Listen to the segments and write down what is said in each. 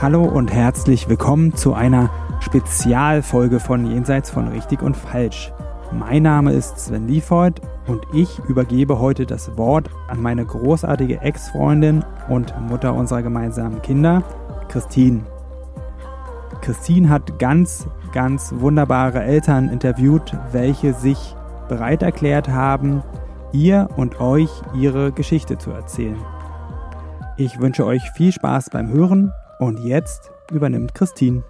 Hallo und herzlich willkommen zu einer Spezialfolge von Jenseits von Richtig und Falsch. Mein Name ist Sven Liefold und ich übergebe heute das Wort an meine großartige Ex-Freundin und Mutter unserer gemeinsamen Kinder, Christine. Christine hat ganz, ganz wunderbare Eltern interviewt, welche sich bereit erklärt haben, ihr und euch ihre Geschichte zu erzählen. Ich wünsche euch viel Spaß beim Hören und jetzt übernimmt Christine.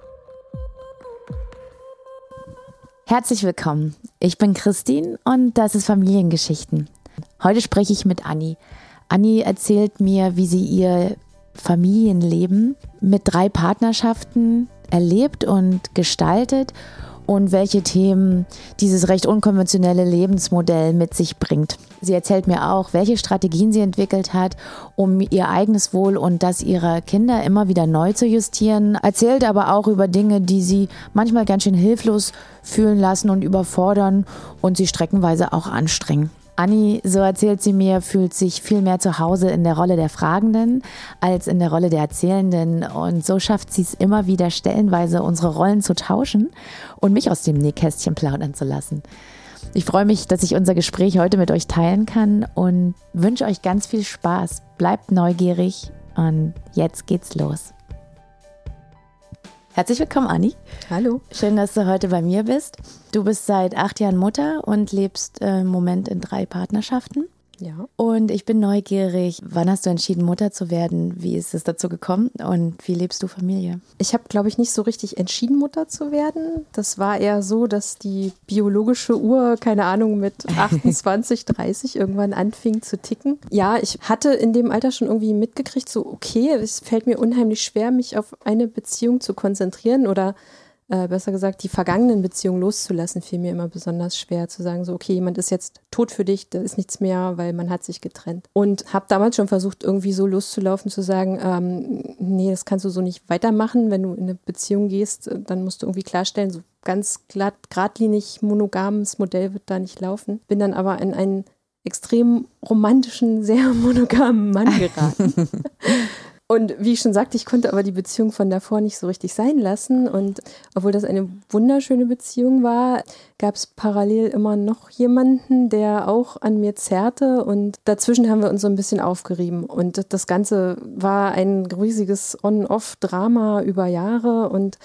Herzlich willkommen. Ich bin Christine und das ist Familiengeschichten. Heute spreche ich mit Anni. Anni erzählt mir, wie sie ihr Familienleben mit drei Partnerschaften erlebt und gestaltet und welche Themen dieses recht unkonventionelle Lebensmodell mit sich bringt. Sie erzählt mir auch, welche Strategien sie entwickelt hat, um ihr eigenes Wohl und das ihrer Kinder immer wieder neu zu justieren, erzählt aber auch über Dinge, die sie manchmal ganz schön hilflos fühlen lassen und überfordern und sie streckenweise auch anstrengen. Anni, so erzählt sie mir, fühlt sich viel mehr zu Hause in der Rolle der Fragenden als in der Rolle der Erzählenden. Und so schafft sie es immer wieder stellenweise, unsere Rollen zu tauschen und mich aus dem Nähkästchen plaudern zu lassen. Ich freue mich, dass ich unser Gespräch heute mit euch teilen kann und wünsche euch ganz viel Spaß. Bleibt neugierig und jetzt geht's los. Herzlich willkommen, Anni. Hallo. Schön, dass du heute bei mir bist. Du bist seit acht Jahren Mutter und lebst äh, im Moment in drei Partnerschaften. Ja. Und ich bin neugierig, wann hast du entschieden, Mutter zu werden? Wie ist es dazu gekommen und wie lebst du Familie? Ich habe, glaube ich, nicht so richtig entschieden, Mutter zu werden. Das war eher so, dass die biologische Uhr, keine Ahnung, mit 28, 30 irgendwann anfing zu ticken. Ja, ich hatte in dem Alter schon irgendwie mitgekriegt, so, okay, es fällt mir unheimlich schwer, mich auf eine Beziehung zu konzentrieren oder äh, besser gesagt, die vergangenen Beziehungen loszulassen, fiel mir immer besonders schwer zu sagen, so, okay, jemand ist jetzt tot für dich, da ist nichts mehr, weil man hat sich getrennt. Und habe damals schon versucht, irgendwie so loszulaufen, zu sagen, ähm, nee, das kannst du so nicht weitermachen. Wenn du in eine Beziehung gehst, äh, dann musst du irgendwie klarstellen, so ganz glatt, geradlinig monogames Modell wird da nicht laufen. Bin dann aber in einen extrem romantischen, sehr monogamen Mann geraten. Und wie ich schon sagte, ich konnte aber die Beziehung von davor nicht so richtig sein lassen. Und obwohl das eine wunderschöne Beziehung war, gab es parallel immer noch jemanden, der auch an mir zerrte. Und dazwischen haben wir uns so ein bisschen aufgerieben. Und das Ganze war ein riesiges On-Off-Drama über Jahre. Und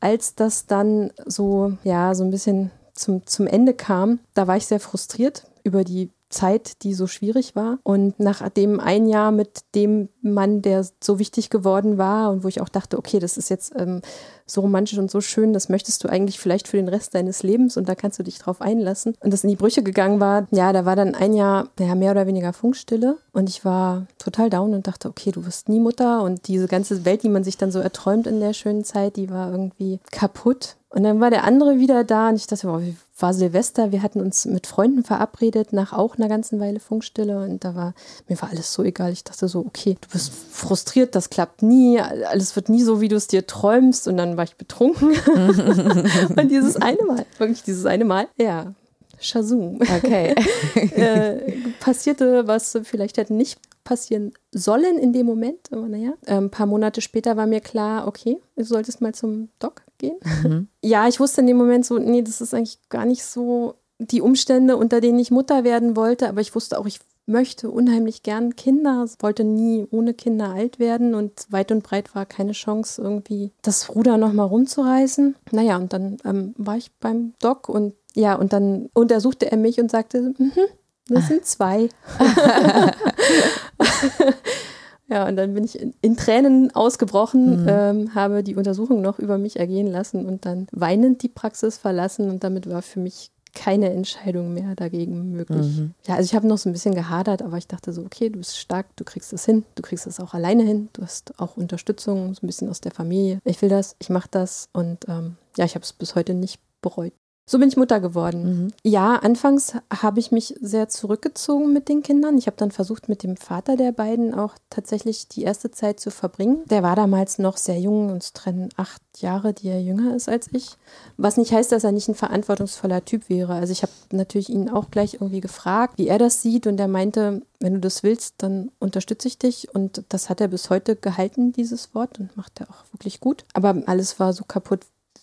als das dann so, ja, so ein bisschen zum, zum Ende kam, da war ich sehr frustriert über die Zeit, die so schwierig war. Und nachdem ein Jahr mit dem Mann, der so wichtig geworden war und wo ich auch dachte, okay, das ist jetzt ähm, so romantisch und so schön, das möchtest du eigentlich vielleicht für den Rest deines Lebens und da kannst du dich drauf einlassen. Und das in die Brüche gegangen war, ja, da war dann ein Jahr ja, mehr oder weniger Funkstille und ich war total down und dachte, okay, du wirst nie Mutter und diese ganze Welt, die man sich dann so erträumt in der schönen Zeit, die war irgendwie kaputt. Und dann war der andere wieder da und ich dachte, wow, war Silvester, wir hatten uns mit Freunden verabredet nach auch einer ganzen Weile Funkstille und da war, mir war alles so egal. Ich dachte so, okay, du bist frustriert, das klappt nie, alles wird nie so, wie du es dir träumst und dann war ich betrunken. und dieses eine Mal, wirklich dieses eine Mal, ja, Shazoo. Okay. äh, passierte, was vielleicht hätte nicht passieren sollen in dem Moment. Aber naja, ein ähm, paar Monate später war mir klar, okay, du solltest mal zum Doc gehen. Mhm. Ja, ich wusste in dem Moment so, nee, das ist eigentlich gar nicht so die Umstände, unter denen ich Mutter werden wollte, aber ich wusste auch, ich möchte unheimlich gern Kinder, wollte nie ohne Kinder alt werden und weit und breit war keine Chance, irgendwie das Ruder nochmal rumzureißen. Naja, und dann ähm, war ich beim Doc und ja, und dann untersuchte er mich und sagte, mm das sind zwei. ja, und dann bin ich in, in Tränen ausgebrochen, mhm. ähm, habe die Untersuchung noch über mich ergehen lassen und dann weinend die Praxis verlassen und damit war für mich keine Entscheidung mehr dagegen möglich. Mhm. Ja, also ich habe noch so ein bisschen gehadert, aber ich dachte so, okay, du bist stark, du kriegst es hin, du kriegst es auch alleine hin, du hast auch Unterstützung, so ein bisschen aus der Familie. Ich will das, ich mache das und ähm, ja, ich habe es bis heute nicht bereut. So bin ich Mutter geworden. Mhm. Ja, anfangs habe ich mich sehr zurückgezogen mit den Kindern. Ich habe dann versucht, mit dem Vater der beiden auch tatsächlich die erste Zeit zu verbringen. Der war damals noch sehr jung, uns trennen acht Jahre, die er jünger ist als ich. Was nicht heißt, dass er nicht ein verantwortungsvoller Typ wäre. Also ich habe natürlich ihn auch gleich irgendwie gefragt, wie er das sieht. Und er meinte, wenn du das willst, dann unterstütze ich dich. Und das hat er bis heute gehalten, dieses Wort, und macht er auch wirklich gut. Aber alles war so kaputt.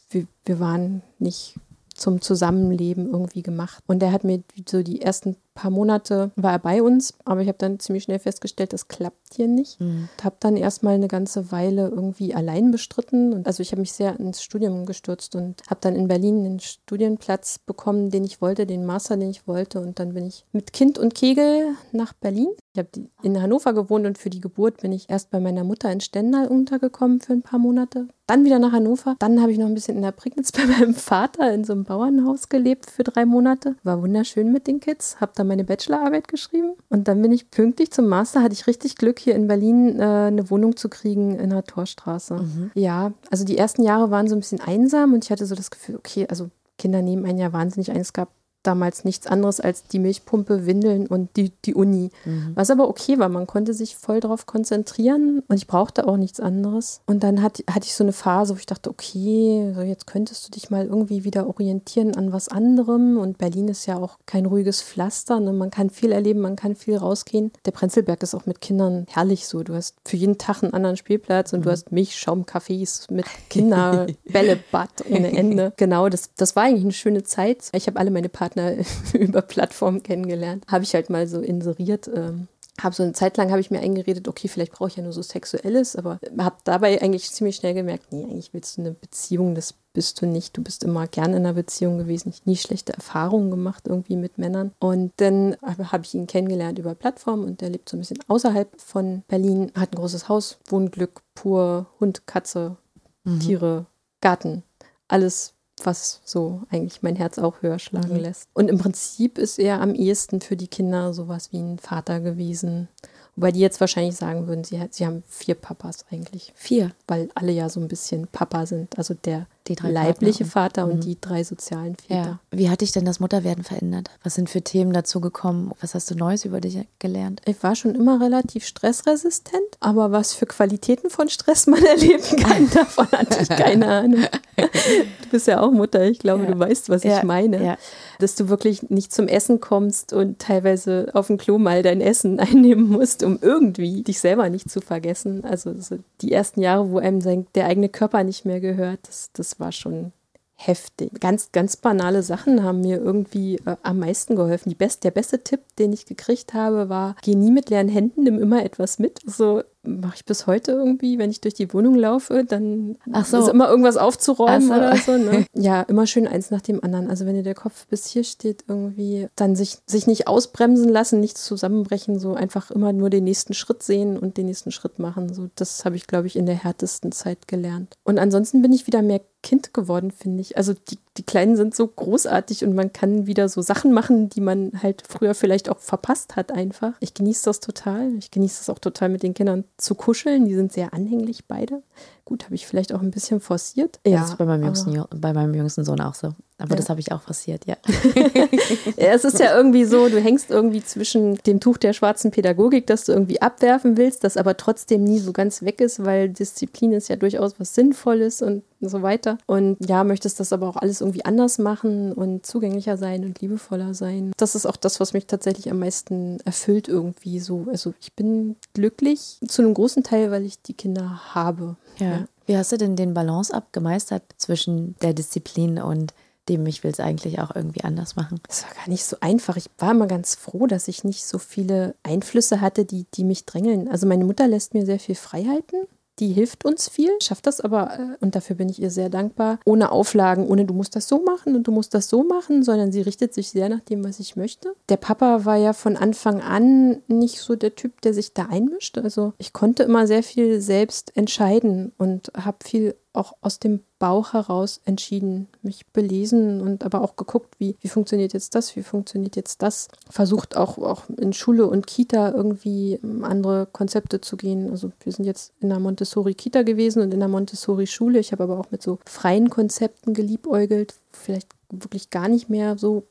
Wir, wir waren nicht zum Zusammenleben irgendwie gemacht. Und er hat mir so die ersten paar Monate war er bei uns, aber ich habe dann ziemlich schnell festgestellt, das klappt hier nicht. Mhm. Habe dann erstmal eine ganze Weile irgendwie allein bestritten. Und also ich habe mich sehr ins Studium gestürzt und habe dann in Berlin den Studienplatz bekommen, den ich wollte, den Master, den ich wollte. Und dann bin ich mit Kind und Kegel nach Berlin. Ich habe in Hannover gewohnt und für die Geburt bin ich erst bei meiner Mutter in Stendal untergekommen für ein paar Monate. Dann wieder nach Hannover. Dann habe ich noch ein bisschen in der Prignitz bei meinem Vater in so einem Bauernhaus gelebt für drei Monate. War wunderschön mit den Kids. Habe dann meine Bachelorarbeit geschrieben und dann bin ich pünktlich zum Master. Hatte ich richtig Glück, hier in Berlin äh, eine Wohnung zu kriegen in der Torstraße. Mhm. Ja, also die ersten Jahre waren so ein bisschen einsam und ich hatte so das Gefühl, okay, also Kinder nehmen einen ja wahnsinnig ein. Es gab damals nichts anderes als die Milchpumpe, Windeln und die, die Uni. Mhm. Was aber okay war, man konnte sich voll drauf konzentrieren und ich brauchte auch nichts anderes. Und dann hat, hatte ich so eine Phase, wo ich dachte, okay, so jetzt könntest du dich mal irgendwie wieder orientieren an was anderem. Und Berlin ist ja auch kein ruhiges Pflaster. Ne? Man kann viel erleben, man kann viel rausgehen. Der Prenzlberg ist auch mit Kindern herrlich so. Du hast für jeden Tag einen anderen Spielplatz und du hast Milchschaumcafés mit Kinderbällebad ohne Ende. Genau, das, das war eigentlich eine schöne Zeit. Ich habe alle meine Partner über Plattformen kennengelernt. Habe ich halt mal so inseriert. Ähm, habe so eine Zeit lang habe ich mir eingeredet, okay, vielleicht brauche ich ja nur so Sexuelles, aber habe dabei eigentlich ziemlich schnell gemerkt, nee, eigentlich willst du eine Beziehung, das bist du nicht. Du bist immer gern in einer Beziehung gewesen. Ich nie schlechte Erfahrungen gemacht irgendwie mit Männern. Und dann habe ich ihn kennengelernt über Plattformen und der lebt so ein bisschen außerhalb von Berlin, hat ein großes Haus, Wohnglück pur, Hund, Katze, Mhm. Tiere, Garten, alles was so eigentlich mein Herz auch höher schlagen Mhm. lässt. Und im Prinzip ist er am ehesten für die Kinder sowas wie ein Vater gewesen. Wobei die jetzt wahrscheinlich sagen würden, sie, sie haben vier Papas eigentlich, Vier. weil alle ja so ein bisschen Papa sind. Also der Die drei leibliche Partner. Vater und Mhm. die drei sozialen Väter. Ja. Wie hat dich denn das Mutterwerden verändert? Was sind für Themen dazu gekommen? Was hast du Neues über dich gelernt? Ich war schon immer relativ stressresistent, aber was für Qualitäten von Stress man erleben kann, davon hatte ich keine Ahnung. Du bist ja auch Mutter, ich glaube, Ja. du weißt, was Ja, ich meine. ja. Dass du wirklich nicht zum Essen kommst und teilweise auf dem Klo mal dein Essen einnehmen musst, um irgendwie dich selber nicht zu vergessen. Also so die ersten Jahre, wo einem sein, der eigene Körper nicht mehr gehört, das, das war schon heftig. Ganz, ganz banale Sachen haben mir irgendwie äh, am meisten geholfen. Best, der beste Tipp, den ich gekriegt habe, war, geh nie mit leeren Händen, nimm immer etwas mit. So mache ich bis heute irgendwie, wenn ich durch die Wohnung laufe, dann Ach so. ist immer irgendwas aufzuräumen so. oder so. Ne? Ja, immer schön eins nach dem anderen. Also wenn dir der Kopf bis hier steht, irgendwie dann sich, sich nicht ausbremsen lassen, nicht zusammenbrechen, so einfach immer nur den nächsten Schritt sehen und den nächsten Schritt machen. So, das habe ich, glaube ich, in der härtesten Zeit gelernt. Und ansonsten bin ich wieder mehr Kind geworden, finde ich. Also die, die Kleinen sind so großartig und man kann wieder so Sachen machen, die man halt früher vielleicht auch verpasst hat einfach. Ich genieße das total. Ich genieße es auch total mit den Kindern zu kuscheln. Die sind sehr anhänglich beide. Gut, habe ich vielleicht auch ein bisschen forciert. das ist bei meinem, jüngsten, bei meinem jüngsten Sohn auch so. Aber Ja. das habe ich auch ja. Ja, es ist ja irgendwie so, du hängst irgendwie zwischen dem Tuch der schwarzen Pädagogik, das du irgendwie abwerfen willst, das aber trotzdem nie so ganz weg ist, weil Disziplin ist ja durchaus was Sinnvolles und so weiter. Und ja, möchtest das aber auch alles irgendwie anders machen und zugänglicher sein und liebevoller sein. Das ist auch das, was mich tatsächlich am meisten erfüllt irgendwie so. Also ich bin glücklich zu einem großen Teil, weil ich die Kinder habe. Ja. Wie hast du denn den Balance abgemeistert zwischen der Disziplin und dem, ich will es eigentlich auch irgendwie anders machen? Es war gar nicht so einfach. Ich war immer ganz froh, dass ich nicht so viele Einflüsse hatte, die, die mich drängeln. Also meine Mutter lässt mir sehr viel Freiheiten. Die hilft uns viel, schafft das aber, äh, und dafür bin ich ihr sehr dankbar, ohne Auflagen, ohne du musst das so machen und du musst das so machen, sondern sie richtet sich sehr nach dem, was ich möchte. Der Papa war ja von Anfang an nicht so der Typ, der sich da einmischt. Also ich konnte immer sehr viel selbst entscheiden und habe viel auch aus dem Bauch heraus entschieden, mich belesen und aber auch geguckt, wie, wie funktioniert jetzt das, wie funktioniert jetzt das. Versucht auch, auch in Schule und Kita irgendwie ähm, andere Konzepte zu gehen. Also wir sind jetzt in einer Montessori-Kita gewesen und in einer Montessori-Schule. Ich habe aber auch mit so freien Konzepten geliebäugelt, vielleicht wirklich gar nicht mehr so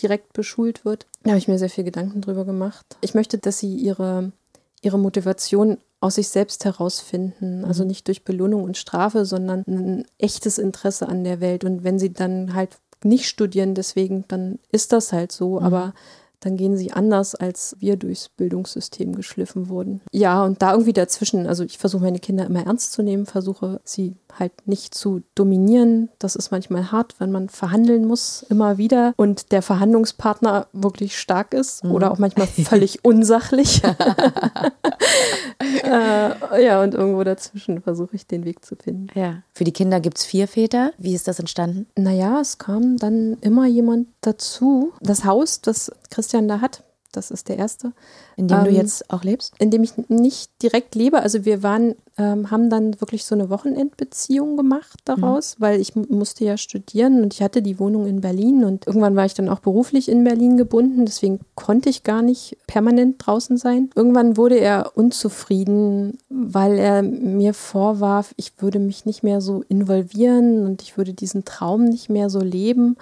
direkt beschult wird. Da habe ich mir sehr viel Gedanken drüber gemacht. Ich möchte, dass sie ihre, ihre Motivation aus sich selbst herausfinden. Also mhm. nicht durch Belohnung und Strafe, sondern ein echtes Interesse an der Welt. Und wenn sie dann halt nicht studieren, deswegen, dann ist das halt so. Mhm. Aber dann gehen sie anders, als wir durchs Bildungssystem geschliffen wurden. Ja, und da irgendwie dazwischen, also ich versuche meine Kinder immer ernst zu nehmen, versuche sie halt nicht zu dominieren. Das ist manchmal hart, wenn man verhandeln muss, immer wieder und der Verhandlungspartner wirklich stark ist mhm. oder auch manchmal völlig unsachlich. äh, ja, und irgendwo dazwischen versuche ich den Weg zu finden. Ja. Für die Kinder gibt es vier Väter. Wie ist das entstanden? Naja, es kam dann immer jemand dazu. Das Haus, das Christian da hat, das ist der erste. In dem ähm, du jetzt auch lebst? In dem ich nicht direkt lebe. Also wir waren, ähm, haben dann wirklich so eine Wochenendbeziehung gemacht daraus, mhm. weil ich musste ja studieren und ich hatte die Wohnung in Berlin und irgendwann war ich dann auch beruflich in Berlin gebunden. Deswegen konnte ich gar nicht permanent draußen sein. Irgendwann wurde er unzufrieden, weil er mir vorwarf, ich würde mich nicht mehr so involvieren und ich würde diesen Traum nicht mehr so leben.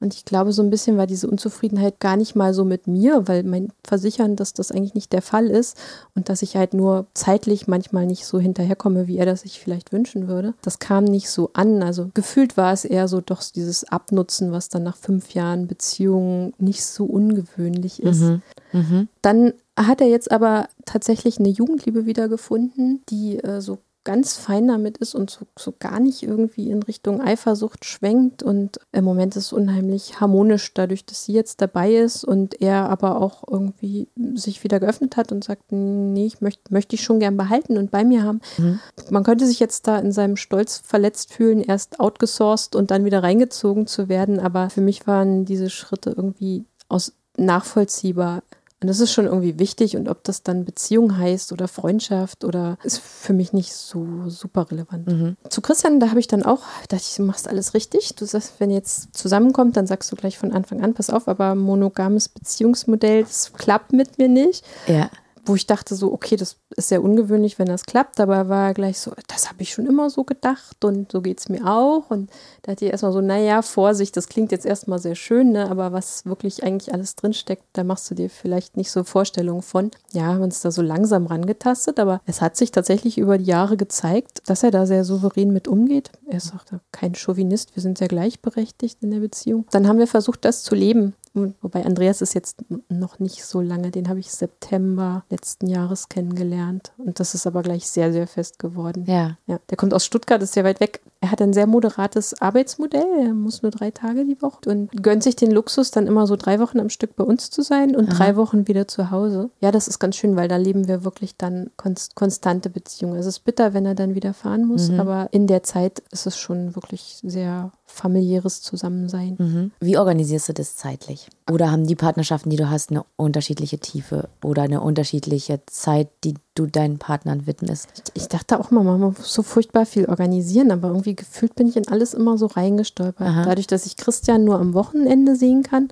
Und ich glaube, so ein bisschen war diese Unzufriedenheit gar nicht mal so mit mir, weil mein Versichern, dass das eigentlich nicht der Fall ist und dass ich halt nur zeitlich manchmal nicht so hinterherkomme, wie er das sich vielleicht wünschen würde. Das kam nicht so an. Also gefühlt war es eher so doch dieses Abnutzen, was dann nach fünf Jahren Beziehungen nicht so ungewöhnlich ist. Mhm. Mhm. Dann hat er jetzt aber tatsächlich eine Jugendliebe wiedergefunden, die äh, so ganz fein damit ist und so, so, gar nicht irgendwie in Richtung Eifersucht schwenkt. Und im Moment ist es unheimlich harmonisch, dadurch, dass sie jetzt dabei ist und er aber auch irgendwie sich wieder geöffnet hat und sagt, nee, ich möchte ich schon gern behalten und bei mir haben. Mhm. Man könnte sich jetzt da in seinem Stolz verletzt fühlen, erst outgesourced und dann wieder reingezogen zu werden. Aber für mich waren diese Schritte irgendwie aus nachvollziehbar. Und das ist schon irgendwie wichtig und ob das dann Beziehung heißt oder Freundschaft oder ist für mich nicht so super relevant. Mhm. Zu Christian, da habe ich dann auch, dachte ich, du machst alles richtig. Du sagst, wenn jetzt zusammenkommt, dann sagst du gleich von Anfang an, pass auf, aber monogames Beziehungsmodell, das klappt mit mir nicht. Ja wo ich dachte so, okay, das ist sehr ungewöhnlich, wenn das klappt, aber war gleich so, das habe ich schon immer so gedacht und so geht es mir auch. Und da hat die erstmal so, naja, Vorsicht, das klingt jetzt erstmal sehr schön, ne, aber was wirklich eigentlich alles drinsteckt, da machst du dir vielleicht nicht so Vorstellungen von. Ja, haben uns da so langsam rangetastet, aber es hat sich tatsächlich über die Jahre gezeigt, dass er da sehr souverän mit umgeht. Er ist auch kein Chauvinist, wir sind sehr gleichberechtigt in der Beziehung. Dann haben wir versucht, das zu leben. Wobei Andreas ist jetzt noch nicht so lange, den habe ich September letzten Jahres kennengelernt. Und das ist aber gleich sehr, sehr fest geworden. Ja. ja. Der kommt aus Stuttgart, ist sehr weit weg. Er hat ein sehr moderates Arbeitsmodell. Er muss nur drei Tage die Woche und gönnt sich den Luxus, dann immer so drei Wochen am Stück bei uns zu sein und Aha. drei Wochen wieder zu Hause. Ja, das ist ganz schön, weil da leben wir wirklich dann konst konstante Beziehungen. Es ist bitter, wenn er dann wieder fahren muss, mhm. aber in der Zeit ist es schon wirklich sehr familiäres Zusammensein. Mhm. Wie organisierst du das zeitlich? Oder haben die Partnerschaften, die du hast, eine unterschiedliche Tiefe oder eine unterschiedliche Zeit, die du deinen Partnern widmest? Ich dachte auch mal, man muss so furchtbar viel organisieren, aber irgendwie gefühlt bin ich in alles immer so reingestolpert. Aha. Dadurch, dass ich Christian nur am Wochenende sehen kann,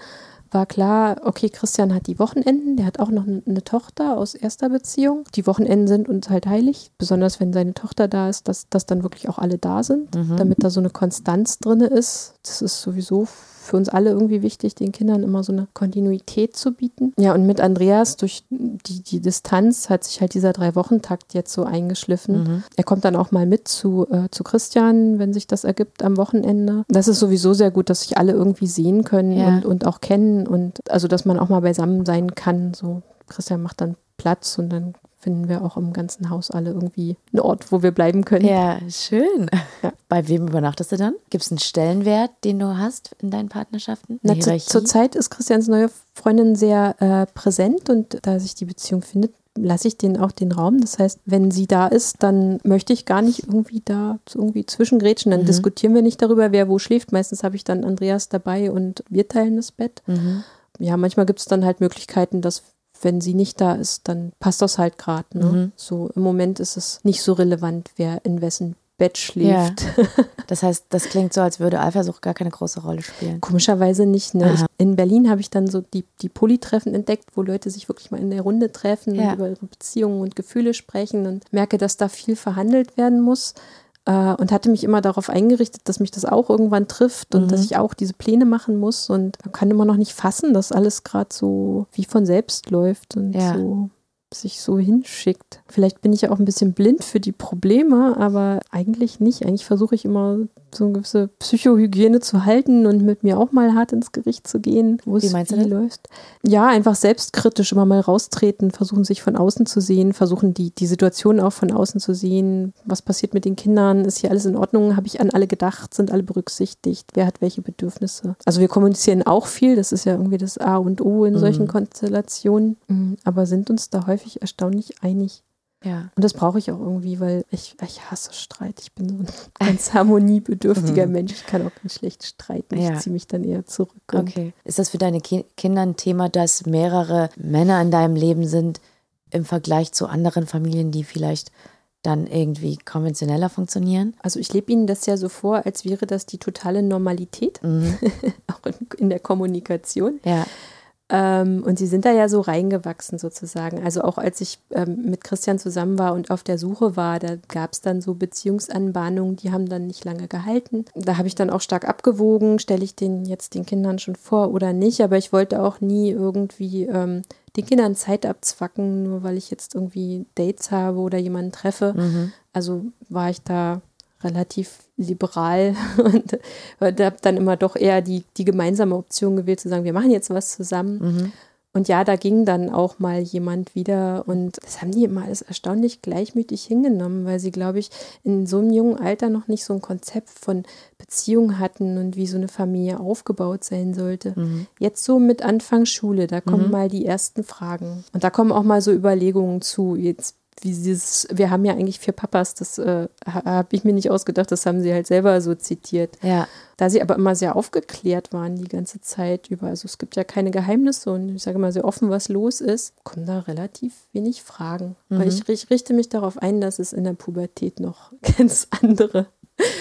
war klar, okay, Christian hat die Wochenenden, der hat auch noch eine Tochter aus erster Beziehung. Die Wochenenden sind uns halt heilig, besonders wenn seine Tochter da ist, dass, dass dann wirklich auch alle da sind, mhm. damit da so eine Konstanz drin ist. Das ist sowieso für uns alle irgendwie wichtig, den Kindern immer so eine Kontinuität zu bieten. Ja, und mit Andreas durch die, die Distanz hat sich halt dieser Drei-Wochen-Takt jetzt so eingeschliffen. Mhm. Er kommt dann auch mal mit zu, äh, zu Christian, wenn sich das ergibt am Wochenende. Das ist sowieso sehr gut, dass sich alle irgendwie sehen können ja. und, und auch kennen und also, dass man auch mal beisammen sein kann. So, Christian macht dann Platz und dann finden wir auch im ganzen Haus alle irgendwie einen Ort, wo wir bleiben können. Ja, schön. Ja. Bei wem übernachtest du dann? Gibt es einen Stellenwert, den du hast in deinen Partnerschaften? Na, zu, zurzeit ist Christians neue Freundin sehr äh, präsent und da sich die Beziehung findet, lasse ich denen auch den Raum. Das heißt, wenn sie da ist, dann möchte ich gar nicht irgendwie da irgendwie zwischengrätschen. Dann mhm. diskutieren wir nicht darüber, wer wo schläft. Meistens habe ich dann Andreas dabei und wir teilen das Bett. Mhm. Ja, manchmal gibt es dann halt Möglichkeiten, dass wenn sie nicht da ist, dann passt das halt gerade. Ne? Mhm. So im Moment ist es nicht so relevant, wer in wessen Bett schläft. Ja. Das heißt, das klingt so, als würde Eifersucht gar keine große Rolle spielen. Komischerweise nicht. Ne? Ich, in Berlin habe ich dann so die, die Polytreffen entdeckt, wo Leute sich wirklich mal in der Runde treffen ja. und über ihre Beziehungen und Gefühle sprechen und merke, dass da viel verhandelt werden muss. Äh, und hatte mich immer darauf eingerichtet, dass mich das auch irgendwann trifft und Mhm. dass ich auch diese Pläne machen muss. Und man kann immer noch nicht fassen, dass alles gerade so wie von selbst läuft und Ja. so sich so hinschickt. Vielleicht bin ich ja auch ein bisschen blind für die Probleme, aber eigentlich nicht. Eigentlich versuche ich immer so eine gewisse Psychohygiene zu halten und mit mir auch mal hart ins Gericht zu gehen, wo Wie es meinst du wie läuft. Ja, einfach selbstkritisch immer mal raustreten, versuchen sich von außen zu sehen, versuchen die, die Situation auch von außen zu sehen. Was passiert mit den Kindern? Ist hier alles in Ordnung? Habe ich an alle gedacht? Sind alle berücksichtigt? Wer hat welche Bedürfnisse? Also wir kommunizieren auch viel, das ist ja irgendwie das A und O in solchen Mhm. Konstellationen, Mhm, aber sind uns da häufig erstaunlich einig. Ja. Und das brauche ich auch irgendwie, weil ich, ich hasse Streit. Ich bin so ein ganz harmoniebedürftiger Mensch. Ich kann auch ganz schlecht streiten. Mhm. Ja. Ich ziehe mich dann eher zurück. Okay. Ist das für deine Ki Kinder ein Thema, dass mehrere Männer in deinem Leben sind im Vergleich zu anderen Familien, die vielleicht dann irgendwie konventioneller funktionieren? Also ich lebe Ihnen das ja so vor, als wäre das die totale Normalität, Mhm. auch in, in der Kommunikation. Ja. Ähm, und sie sind da ja so reingewachsen sozusagen. Also auch als ich ähm, mit Christian zusammen war und auf der Suche war, da gab es dann so Beziehungsanbahnungen, die haben dann nicht lange gehalten. Da habe ich dann auch stark abgewogen, stelle ich den jetzt den Kindern schon vor oder nicht. Aber ich wollte auch nie irgendwie ähm, den Kindern Zeit abzwacken, nur weil ich jetzt irgendwie Dates habe oder jemanden treffe. Mhm. Also war ich da relativ liberal und habe dann immer doch eher die, die gemeinsame Option gewählt, zu sagen, wir machen jetzt was zusammen. Mhm. Und ja, da ging dann auch mal jemand wieder und das haben die immer alles erstaunlich gleichmütig hingenommen, weil sie, glaube ich, in so einem jungen Alter noch nicht so ein Konzept von Beziehung hatten und wie so eine Familie aufgebaut sein sollte. Mhm. Jetzt so mit Anfang Schule, da kommen mal die ersten Fragen. Und da kommen auch mal so Überlegungen zu. Jetzt, wie dieses, wir haben ja eigentlich vier Papas, das äh, habe ich mir nicht ausgedacht, das haben sie halt selber so zitiert. Ja. Da sie aber immer sehr aufgeklärt waren die ganze Zeit über, also es gibt ja keine Geheimnisse und ich sage immer sehr offen, was los ist, kommen da relativ wenig Fragen. Mhm. Weil ich, ich richte mich darauf ein, dass es in der Pubertät noch ganz andere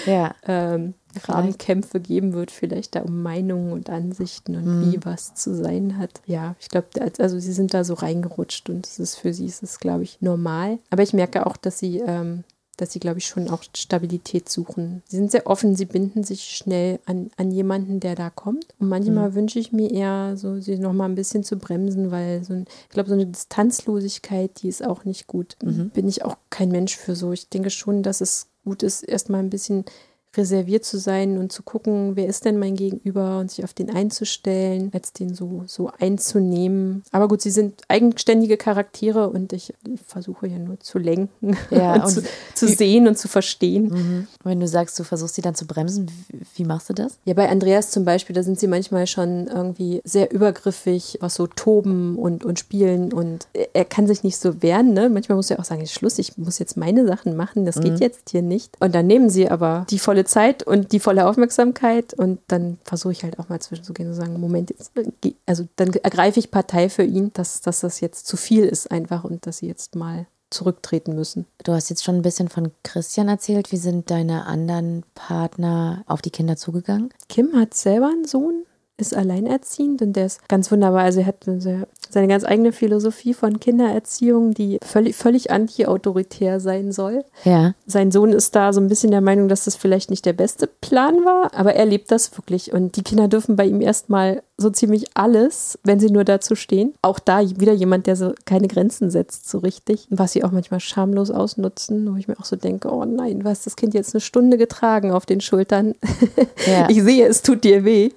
Ja. ähm, Grabenkämpfe geben wird, vielleicht da um Meinungen und Ansichten und Mhm. wie was zu sein hat. Ja, ich glaube, also sie sind da so reingerutscht und es ist für sie ist es, glaube ich, normal. Aber ich merke auch, dass sie, ähm, dass sie, glaube ich, schon auch Stabilität suchen. Sie sind sehr offen, sie binden sich schnell an, an jemanden, der da kommt. Und manchmal wünsche ich mir eher, so sie noch mal ein bisschen zu bremsen, weil so ein, ich glaube, so eine Distanzlosigkeit, die ist auch nicht gut. Bin ich auch kein Mensch für so. Ich denke schon, dass es gut ist, erstmal ein bisschen reserviert zu sein und zu gucken, wer ist denn mein Gegenüber und sich auf den einzustellen, als den so, so einzunehmen. Aber gut, sie sind eigenständige Charaktere und ich versuche ja nur zu lenken Ja, und, und zu, zu sehen und zu verstehen. Mhm. Wenn du sagst, du versuchst sie dann zu bremsen, wie, wie machst du das? Ja, bei Andreas zum Beispiel, da sind sie manchmal schon irgendwie sehr übergriffig, was so toben und, und spielen und er- kann sich nicht so wehren. Ne? Manchmal muss er auch sagen, "Jetzt Schluss, ich muss jetzt meine Sachen machen, das geht jetzt hier nicht. Und dann nehmen sie aber die volle Zeit und die volle Aufmerksamkeit und dann versuche ich halt auch mal zwischenzugehen und zu sagen, Moment, jetzt, äh, also dann ergreife ich Partei für ihn, dass, dass das jetzt zu viel ist einfach und dass sie jetzt mal zurücktreten müssen. Du hast jetzt schon ein bisschen von Christian erzählt. Wie sind deine anderen Partner auf die Kinder zugegangen? Kim hat selber einen Sohn, ist alleinerziehend und der ist ganz wunderbar. Also er hat eine- seine ganz eigene Philosophie von Kindererziehung, die völlig, völlig anti-autoritär sein soll. Ja. Sein Sohn ist da so ein bisschen der Meinung, dass das vielleicht nicht der beste Plan war, aber er lebt das wirklich. Und die Kinder dürfen bei ihm erstmal so ziemlich alles, wenn sie nur dazu stehen. Auch da wieder jemand, der so keine Grenzen setzt, so richtig. Was sie auch manchmal schamlos ausnutzen, wo ich mir auch so denke, oh nein, du hast das Kind jetzt eine Stunde getragen auf den Schultern. Ja. Ich sehe, es tut dir weh.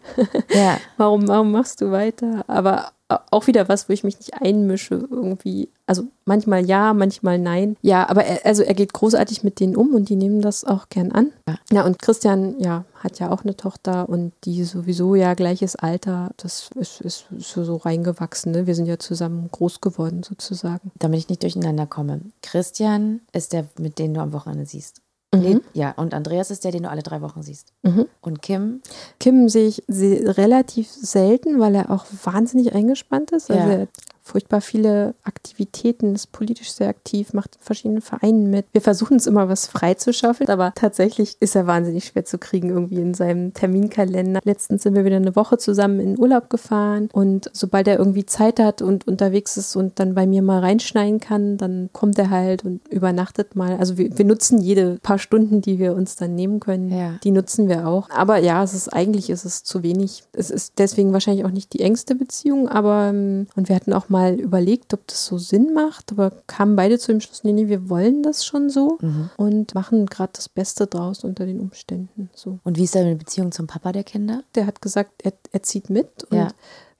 Ja. Warum, warum machst du weiter? Aber auch wieder was, wo ich mich nicht einmische irgendwie. Also manchmal ja, manchmal nein. Ja, aber er, also er geht großartig mit denen um und die nehmen das auch gern an. Ja. Ja, und Christian, ja, hat ja auch eine Tochter und die sowieso ja gleiches Alter. Das ist, ist so, so reingewachsen. Ne? Wir sind ja zusammen groß geworden sozusagen. Damit ich nicht durcheinander komme. Christian ist der, mit dem du am Wochenende siehst. Mhm. Nee, ja, und Andreas ist der, den du alle drei Wochen siehst. Mhm. Und Kim, Kim sehe ich relativ selten, weil er auch wahnsinnig eingespannt ist. Also Ja. er furchtbar viele Aktivitäten, ist politisch sehr aktiv, macht in verschiedenen Vereinen mit. Wir versuchen es immer, was freizuschaffen, aber tatsächlich ist er wahnsinnig schwer zu kriegen irgendwie in seinem Terminkalender. Letztens sind wir wieder eine Woche zusammen in Urlaub gefahren und sobald er irgendwie Zeit hat und unterwegs ist und dann bei mir mal reinschneiden kann, dann kommt er halt und übernachtet mal. Also wir, wir nutzen jede paar Stunden, die wir uns dann nehmen können, ja. die nutzen wir auch. Aber ja, es ist eigentlich ist es zu wenig. Es ist deswegen wahrscheinlich auch nicht die engste Beziehung, aber ähm, und wir hatten auch mal überlegt, ob das so Sinn macht, aber kamen beide zu dem Schluss, nee, nee, wir wollen das schon so mhm. und machen gerade das Beste draus unter den Umständen. So. Und wie ist deine Beziehung zum Papa der Kinder? Der hat gesagt, er, er zieht mit und ja.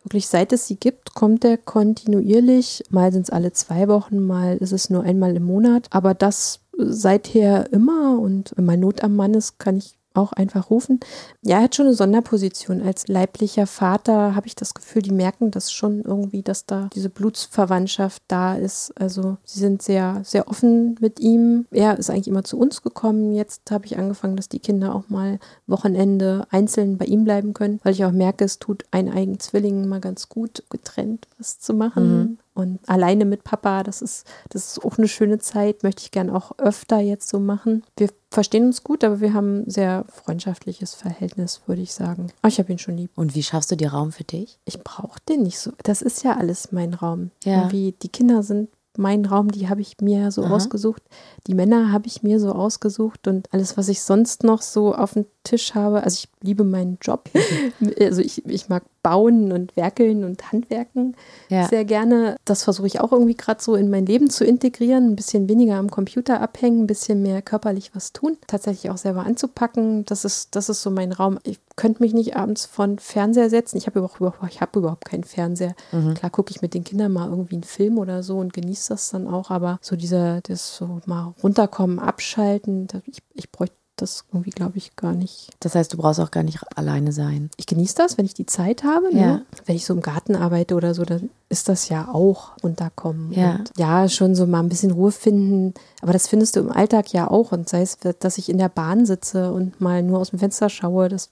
wirklich seit es sie gibt, kommt er kontinuierlich. Mal sind es alle zwei Wochen, mal ist es nur einmal im Monat, aber das seither immer und wenn mal Not am Mann ist, kann ich auch einfach rufen. Ja, er hat schon eine Sonderposition. Als leiblicher Vater habe ich das Gefühl, die merken das schon irgendwie, dass da diese Blutsverwandtschaft da ist. Also sie sind sehr, sehr offen mit ihm. Er ist eigentlich immer zu uns gekommen. Jetzt habe ich angefangen, dass die Kinder auch mal Wochenende einzeln bei ihm bleiben können, weil ich auch merke, es tut einen eigenen Zwilling mal ganz gut, getrennt was zu machen. Mhm. Und alleine mit Papa, das ist, das ist auch eine schöne Zeit, möchte ich gern auch öfter jetzt so machen. Wir verstehen uns gut, aber wir haben ein sehr freundschaftliches Verhältnis, würde ich sagen. Aber ich habe ihn schon lieb. Und wie schaffst du dir Raum für dich? Ich brauche den nicht so. Das ist ja alles mein Raum. Ja. Wie die Kinder sind mein Raum, die habe ich mir so Aha. ausgesucht. Die Männer habe ich mir so ausgesucht und alles, was ich sonst noch so auf dem Tisch habe. Also ich liebe meinen Job. also ich, ich mag bauen und werkeln und handwerken ja. sehr gerne. Das versuche ich auch irgendwie gerade so in mein Leben zu integrieren. Ein bisschen weniger am Computer abhängen, ein bisschen mehr körperlich was tun. Tatsächlich auch selber anzupacken. Das ist, das ist so mein Raum. Ich könnte mich nicht abends von Fernseher setzen. Ich habe überhaupt, ich hab überhaupt keinen Fernseher. Mhm. Klar gucke ich mit den Kindern mal irgendwie einen Film oder so und genieße das dann auch. Aber so dieser, das so mal runterkommen, abschalten, ich, ich bräuchte das irgendwie, glaube ich, gar nicht. Das heißt, du brauchst auch gar nicht alleine sein. Ich genieße das, wenn ich die Zeit habe. Ne? Ja. Ne? Wenn ich so im Garten arbeite oder so, dann ist das ja auch runterkommen. Ja. Und ja, schon so mal ein bisschen Ruhe finden. Aber das findest du im Alltag ja auch. Und sei es, dass ich in der Bahn sitze und mal nur aus dem Fenster schaue, das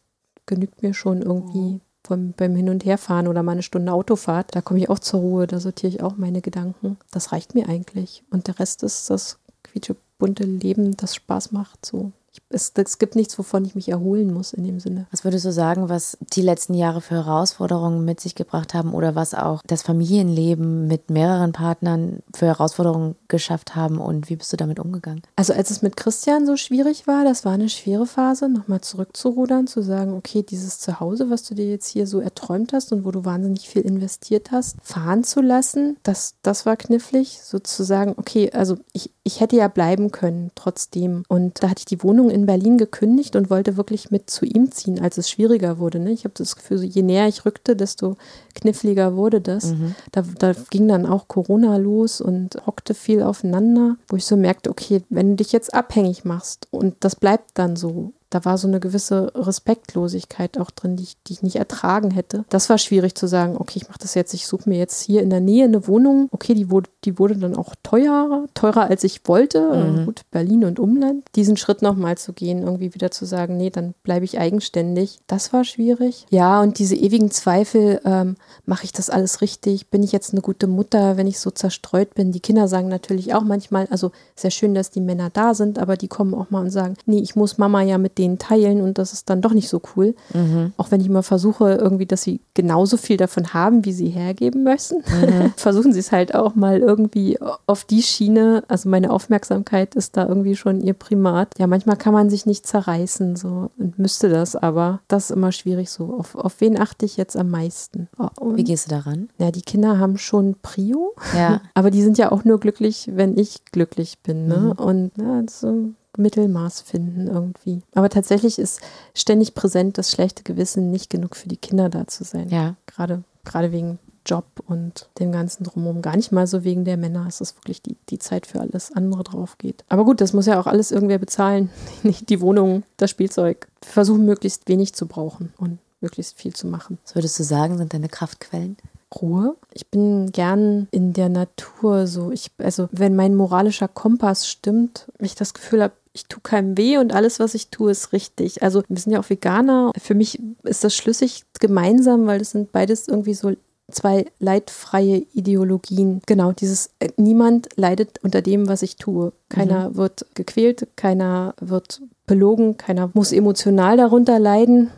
genügt mir schon irgendwie. Beim, beim Hin- und Herfahren oder mal eine Stunde Autofahrt, da komme ich auch zur Ruhe, da sortiere ich auch meine Gedanken. Das reicht mir eigentlich. Und der Rest ist das quietschebunte Leben, das Spaß macht. So es, es gibt nichts, wovon ich mich erholen muss in dem Sinne. Was würdest du sagen, was die letzten Jahre für Herausforderungen mit sich gebracht haben oder was auch das Familienleben mit mehreren Partnern für Herausforderungen geschafft haben und wie bist du damit umgegangen? Also als es mit Christian so schwierig war, das war eine schwere Phase, nochmal zurückzurudern, zu sagen, okay, dieses Zuhause, was du dir jetzt hier so erträumt hast und wo du wahnsinnig viel investiert hast, fahren zu lassen, das, das war knifflig, sozusagen, okay, also ich, ich hätte ja bleiben können trotzdem und da hatte ich die Wohnung in in Berlin gekündigt und wollte wirklich mit zu ihm ziehen, als es schwieriger wurde. Ne? Ich habe das Gefühl, je näher ich rückte, desto kniffliger wurde das. Mhm. Da, da ging dann auch Corona los und hockte viel aufeinander, wo ich so merkte, okay, wenn du dich jetzt abhängig machst und das bleibt dann so da war so eine gewisse Respektlosigkeit auch drin, die ich, die ich nicht ertragen hätte. Das war schwierig zu sagen, okay, ich mache das jetzt, ich suche mir jetzt hier in der Nähe eine Wohnung. Okay, die wurde, die wurde dann auch teurer, teurer als ich wollte. Mhm. Gut, Berlin und Umland. Diesen Schritt nochmal zu gehen, irgendwie wieder zu sagen, nee, dann bleibe ich eigenständig. Das war schwierig. Ja, und diese ewigen Zweifel, ähm, mache ich das alles richtig? Bin ich jetzt eine gute Mutter, wenn ich so zerstreut bin? Die Kinder sagen natürlich auch manchmal, also sehr schön, dass die Männer da sind, aber die kommen auch mal und sagen, nee, ich muss Mama ja mit denen teilen und das ist dann doch nicht so cool. Mhm. Auch wenn ich mal versuche, irgendwie, dass sie genauso viel davon haben, wie sie hergeben müssen, mhm. versuchen sie es halt auch mal irgendwie auf die Schiene. Also meine Aufmerksamkeit ist da irgendwie schon ihr Primat. Ja, manchmal kann man sich nicht zerreißen so und müsste das, aber das ist immer schwierig so. Auf, auf wen achte ich jetzt am meisten? Und, wie gehst du daran? Ja, die Kinder haben schon Prio, ja. aber die sind ja auch nur glücklich, wenn ich glücklich bin. Ne? Mhm. Und ja, so Mittelmaß finden irgendwie. Aber tatsächlich ist ständig präsent das schlechte Gewissen, nicht genug für die Kinder da zu sein. Ja. Gerade, gerade wegen Job und dem ganzen Drumherum. Gar nicht mal so wegen der Männer. Es ist wirklich die, die Zeit für alles andere drauf geht. Aber gut, das muss ja auch alles irgendwer bezahlen. Die Wohnung, das Spielzeug. Wir versuchen möglichst wenig zu brauchen und möglichst viel zu machen. Was würdest du sagen, sind deine Kraftquellen? Ruhe. Ich bin gern in der Natur so. Ich, also wenn mein moralischer Kompass stimmt, ich das Gefühl habe, ich tue keinem weh und alles, was ich tue, ist richtig. Also wir sind ja auch Veganer. Für mich ist das schlüssig gemeinsam, weil das sind beides irgendwie so zwei leidfreie Ideologien. Genau, dieses äh, niemand leidet unter dem, was ich tue. Keiner mhm. wird gequält, keiner wird belogen, keiner muss emotional darunter leiden.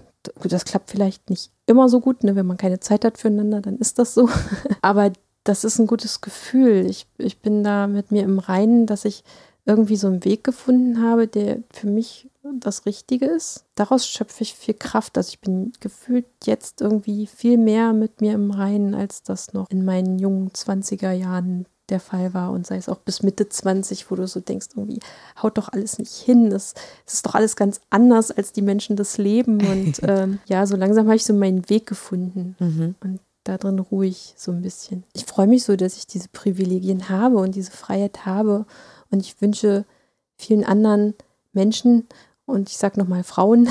Das klappt vielleicht nicht immer so gut, ne? wenn man keine Zeit hat füreinander, dann ist das so. Aber das ist ein gutes Gefühl. Ich, ich bin da mit mir im Reinen, dass ich irgendwie so einen Weg gefunden habe, der für mich das Richtige ist. Daraus schöpfe ich viel Kraft. Also ich bin gefühlt jetzt irgendwie viel mehr mit mir im Reinen, als das noch in meinen jungen 20er Jahren der Fall war und sei es auch bis Mitte 20, wo du so denkst, irgendwie haut doch alles nicht hin. Es, es ist doch alles ganz anders, als die Menschen das leben. Und ähm, ja, so langsam habe ich so meinen Weg gefunden. Mhm. Und da drin ruhe ich so ein bisschen. Ich freue mich so, dass ich diese Privilegien habe und diese Freiheit habe. Und ich wünsche vielen anderen Menschen und ich sage nochmal Frauen,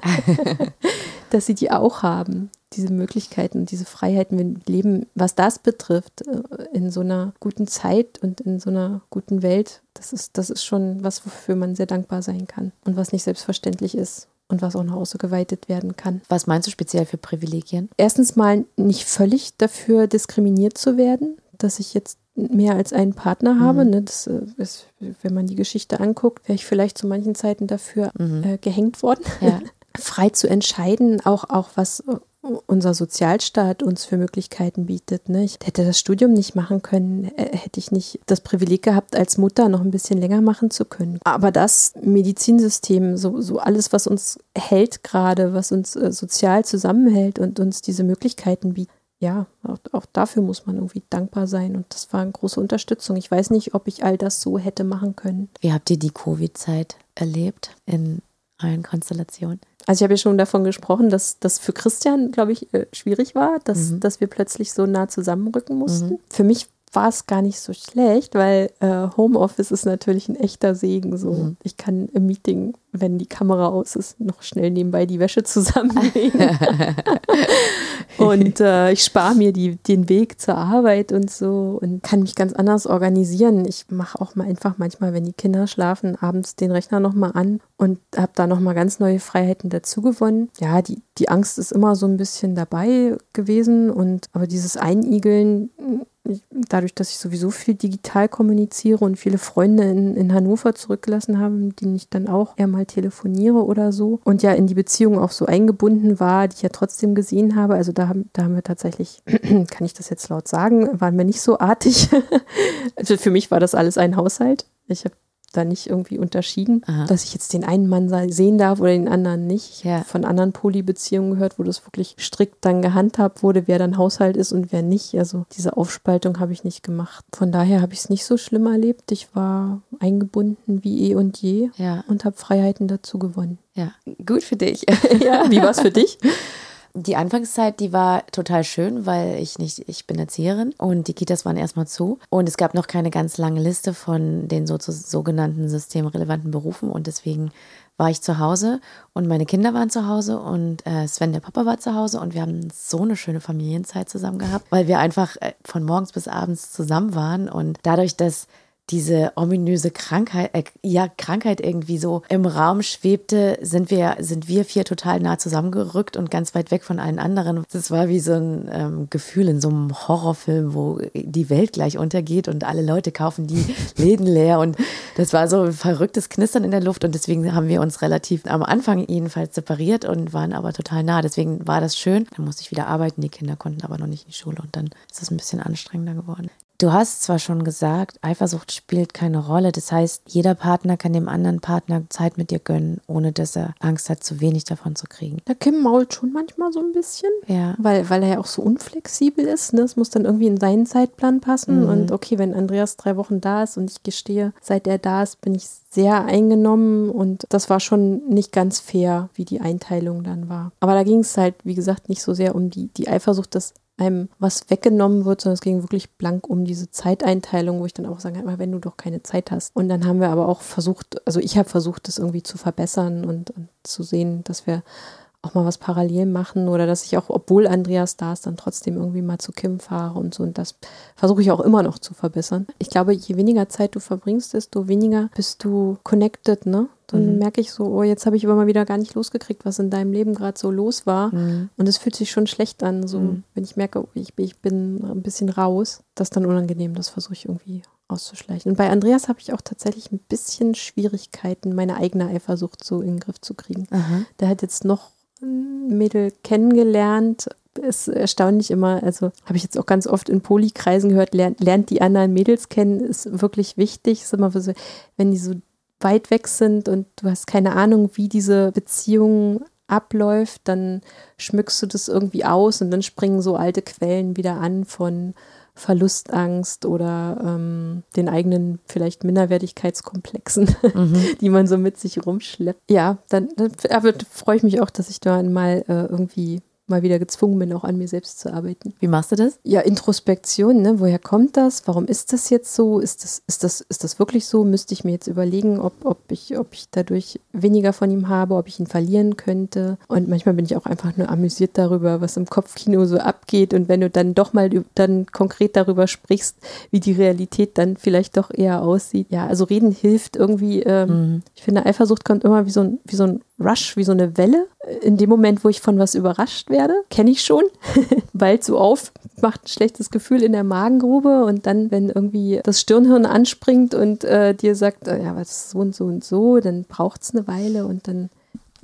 dass sie die auch haben, diese Möglichkeiten und diese Freiheiten. Wir leben, was das betrifft, äh, in so einer guten Zeit und in so einer guten Welt. Das ist, das ist schon was, wofür man sehr dankbar sein kann und was nicht selbstverständlich ist und was auch noch ausgeweitet werden kann. Was meinst du speziell für Privilegien? Erstens mal nicht völlig dafür diskriminiert zu werden, dass ich jetzt mehr als einen Partner habe. Mhm. Ne? Das äh, ist, wenn man die Geschichte anguckt, wäre ich vielleicht zu manchen Zeiten dafür mhm. äh, gehängt worden. Ja. Frei zu entscheiden, auch, auch was unser Sozialstaat uns für Möglichkeiten bietet. Ne? Ich hätte das Studium nicht machen können, äh, hätte ich nicht das Privileg gehabt, als Mutter noch ein bisschen länger machen zu können. Aber das Medizinsystem, so, so alles, was uns hält gerade, was uns äh, sozial zusammenhält und uns diese Möglichkeiten bietet, ja, auch, auch, dafür muss man irgendwie dankbar sein. Und das war eine große Unterstützung. Ich weiß nicht, ob ich all das so hätte machen können. Wie habt ihr die Covid-Zeit erlebt in allen Konstellationen? Also ich habe ja schon davon gesprochen, dass das für Christian, glaube ich, äh, schwierig war, dass, mhm. dass wir plötzlich so nah zusammenrücken mussten. Mhm. Für mich war es gar nicht so schlecht, weil äh, Homeoffice ist natürlich ein echter Segen. So, mhm. ich kann im Meeting, wenn die Kamera aus ist, noch schnell nebenbei die Wäsche zusammenlegen. und äh, ich spare mir die, den Weg zur Arbeit und so und kann mich ganz anders organisieren. Ich mache auch mal einfach manchmal, wenn die Kinder schlafen, abends den Rechner nochmal an und habe da nochmal ganz neue Freiheiten dazu gewonnen. Ja, die, die Angst ist immer so ein bisschen dabei gewesen und aber dieses Einigeln dadurch, dass ich sowieso viel digital kommuniziere und viele Freunde in, in Hannover zurückgelassen habe, mit denen ich dann auch eher mal telefoniere oder so und ja in die Beziehung auch so eingebunden war, die ich ja trotzdem gesehen habe. Also da haben, da haben wir tatsächlich, kann ich das jetzt laut sagen, waren wir nicht so artig. also für mich war das alles ein Haushalt. Ich habe da nicht irgendwie unterschieden, Aha. dass ich jetzt den einen Mann sehen darf oder den anderen nicht. Ja. Von anderen Polybeziehungen gehört, wo das wirklich strikt dann gehandhabt wurde, wer dann Haushalt ist und wer nicht. Also diese Aufspaltung habe ich nicht gemacht. Von daher habe ich es nicht so schlimm erlebt. Ich war eingebunden wie eh und je ja. und habe Freiheiten dazu gewonnen. Ja, gut für dich. ja, wie war es für dich? die Anfangszeit, die war total schön, weil ich nicht, ich bin Erzieherin und die Kitas waren erstmal zu. Und es gab noch keine ganz lange Liste von den so, sogenannten systemrelevanten Berufen und deswegen war ich zu Hause und meine Kinder waren zu Hause und äh, Sven, der Papa, war zu Hause und wir haben so eine schöne Familienzeit zusammen gehabt, weil wir einfach äh, von morgens bis abends zusammen waren und dadurch, dass diese ominöse Krankheit, äh, ja, Krankheit irgendwie so im Raum schwebte, sind wir, sind wir vier total nah zusammengerückt und ganz weit weg von allen anderen. Das war wie so ein ähm, Gefühl in so einem Horrorfilm, wo die Welt gleich untergeht und alle Leute kaufen die Läden leer und das war so ein verrücktes Knistern in der Luft und deswegen haben wir uns relativ am Anfang jedenfalls separiert und waren aber total nah. Deswegen war das schön. Dann musste ich wieder arbeiten, die Kinder konnten aber noch nicht in die Schule und dann ist es ein bisschen anstrengender geworden. Du hast zwar schon gesagt, Eifersucht spielt keine Rolle. Das heißt, jeder Partner kann dem anderen Partner Zeit mit dir gönnen, ohne dass er Angst hat, zu wenig davon zu kriegen. Der Kim mault schon manchmal so ein bisschen. Ja. Weil, weil er ja auch so unflexibel ist. Ne? Es muss dann irgendwie in seinen Zeitplan passen. Mhm. Und okay, wenn Andreas drei Wochen da ist und ich gestehe, seit er da ist, bin ich sehr eingenommen und das war schon nicht ganz fair, wie die Einteilung dann war. Aber da ging es halt, wie gesagt, nicht so sehr um die, die Eifersucht, dass einem was weggenommen wird, sondern es ging wirklich blank um diese Zeiteinteilung, wo ich dann auch sage, immer wenn du doch keine Zeit hast. Und dann haben wir aber auch versucht, also ich habe versucht, das irgendwie zu verbessern und, und zu sehen, dass wir auch mal was parallel machen oder dass ich auch, obwohl Andreas da ist, dann trotzdem irgendwie mal zu Kim fahre und so. Und das versuche ich auch immer noch zu verbessern. Ich glaube, je weniger Zeit du verbringst, desto weniger bist du connected, ne? Dann Mhm. merke ich so, oh, jetzt habe ich aber mal wieder gar nicht losgekriegt, was in deinem Leben gerade so los war. Mhm. Und es fühlt sich schon schlecht an, so Mhm. wenn ich merke, oh, ich, bin- ich bin ein bisschen raus. Das ist dann unangenehm, das versuche ich irgendwie auszuschleichen. Und bei Andreas habe ich auch tatsächlich ein bisschen Schwierigkeiten, meine eigene Eifersucht so in den Griff zu kriegen. Der hat jetzt noch ein Mädel kennengelernt. Ist erstaunlich immer, also habe ich jetzt auch ganz oft in Polikreisen gehört, lernt, lernt die anderen Mädels kennen, ist wirklich wichtig. Ist immer so, wenn die so weit weg sind und du hast keine Ahnung, wie diese Beziehung abläuft, dann schmückst du das irgendwie aus und dann springen so alte Quellen wieder an von Verlustangst oder ähm, den eigenen vielleicht Minderwertigkeitskomplexen Mhm. die man so mit sich rumschleppt. Ja, dann, dann aber freue ich mich auch, dass ich da mal äh, irgendwie mal wieder gezwungen bin, auch an mir selbst zu arbeiten. Wie machst du das? Ja, Introspektion, ne? Woher kommt das? Warum ist das jetzt so? Ist das, ist das, ist das wirklich so? Müsste ich mir jetzt überlegen, ob, ob, ich, ob ich dadurch weniger von ihm habe, ob ich ihn verlieren könnte. Und manchmal bin ich auch einfach nur amüsiert darüber, was im Kopfkino so abgeht. Und wenn du dann doch mal dann konkret darüber sprichst, wie die Realität dann vielleicht doch eher aussieht. Ja, also reden hilft irgendwie. Ähm, Mhm. ich finde, Eifersucht kommt immer wie so ein, wie so ein Rush, wie so eine Welle. In dem Moment, wo ich von was überrascht werde, kenne ich schon, bald so auf, macht ein schlechtes Gefühl in der Magengrube und dann, wenn irgendwie das Stirnhirn anspringt und äh, dir sagt, äh, ja, was ist so und so und so, dann braucht es eine Weile und dann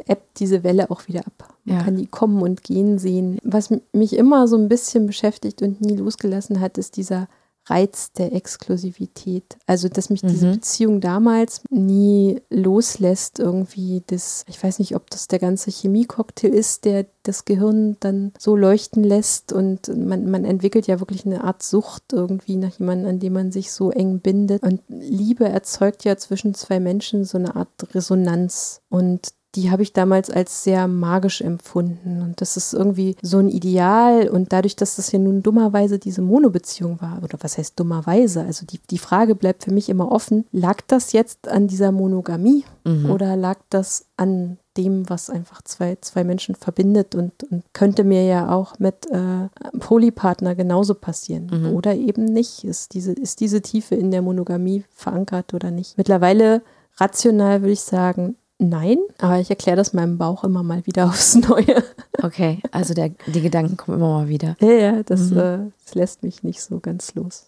ebbt diese Welle auch wieder ab. Man Ja. kann die kommen und gehen sehen. Was mich immer so ein bisschen beschäftigt und nie losgelassen hat, ist dieser Reiz der Exklusivität. Also, dass mich diese Mhm. Beziehung damals nie loslässt, irgendwie das, ich weiß nicht, ob das der ganze Chemiecocktail ist, der das Gehirn dann so leuchten lässt und man, man entwickelt ja wirklich eine Art Sucht irgendwie nach jemandem, an dem man sich so eng bindet. Und Liebe erzeugt ja zwischen zwei Menschen so eine Art Resonanz und die habe ich damals als sehr magisch empfunden. Und das ist irgendwie so ein Ideal. Und dadurch, dass das ja nun dummerweise diese Monobeziehung war, oder was heißt dummerweise? Also die, die Frage bleibt für mich immer offen. Lag das jetzt an dieser Monogamie Mhm. oder lag das an dem, was einfach zwei, zwei Menschen verbindet und, und könnte mir ja auch mit äh, Polypartner genauso passieren. Mhm. Oder eben nicht. Ist diese, ist diese Tiefe in der Monogamie verankert oder nicht? Mittlerweile rational würde ich sagen, nein, aber ich erkläre das meinem Bauch immer mal wieder aufs Neue. Okay, also der, die Gedanken kommen immer mal wieder. Ja, ja, das, Mhm. äh, das lässt mich nicht so ganz los.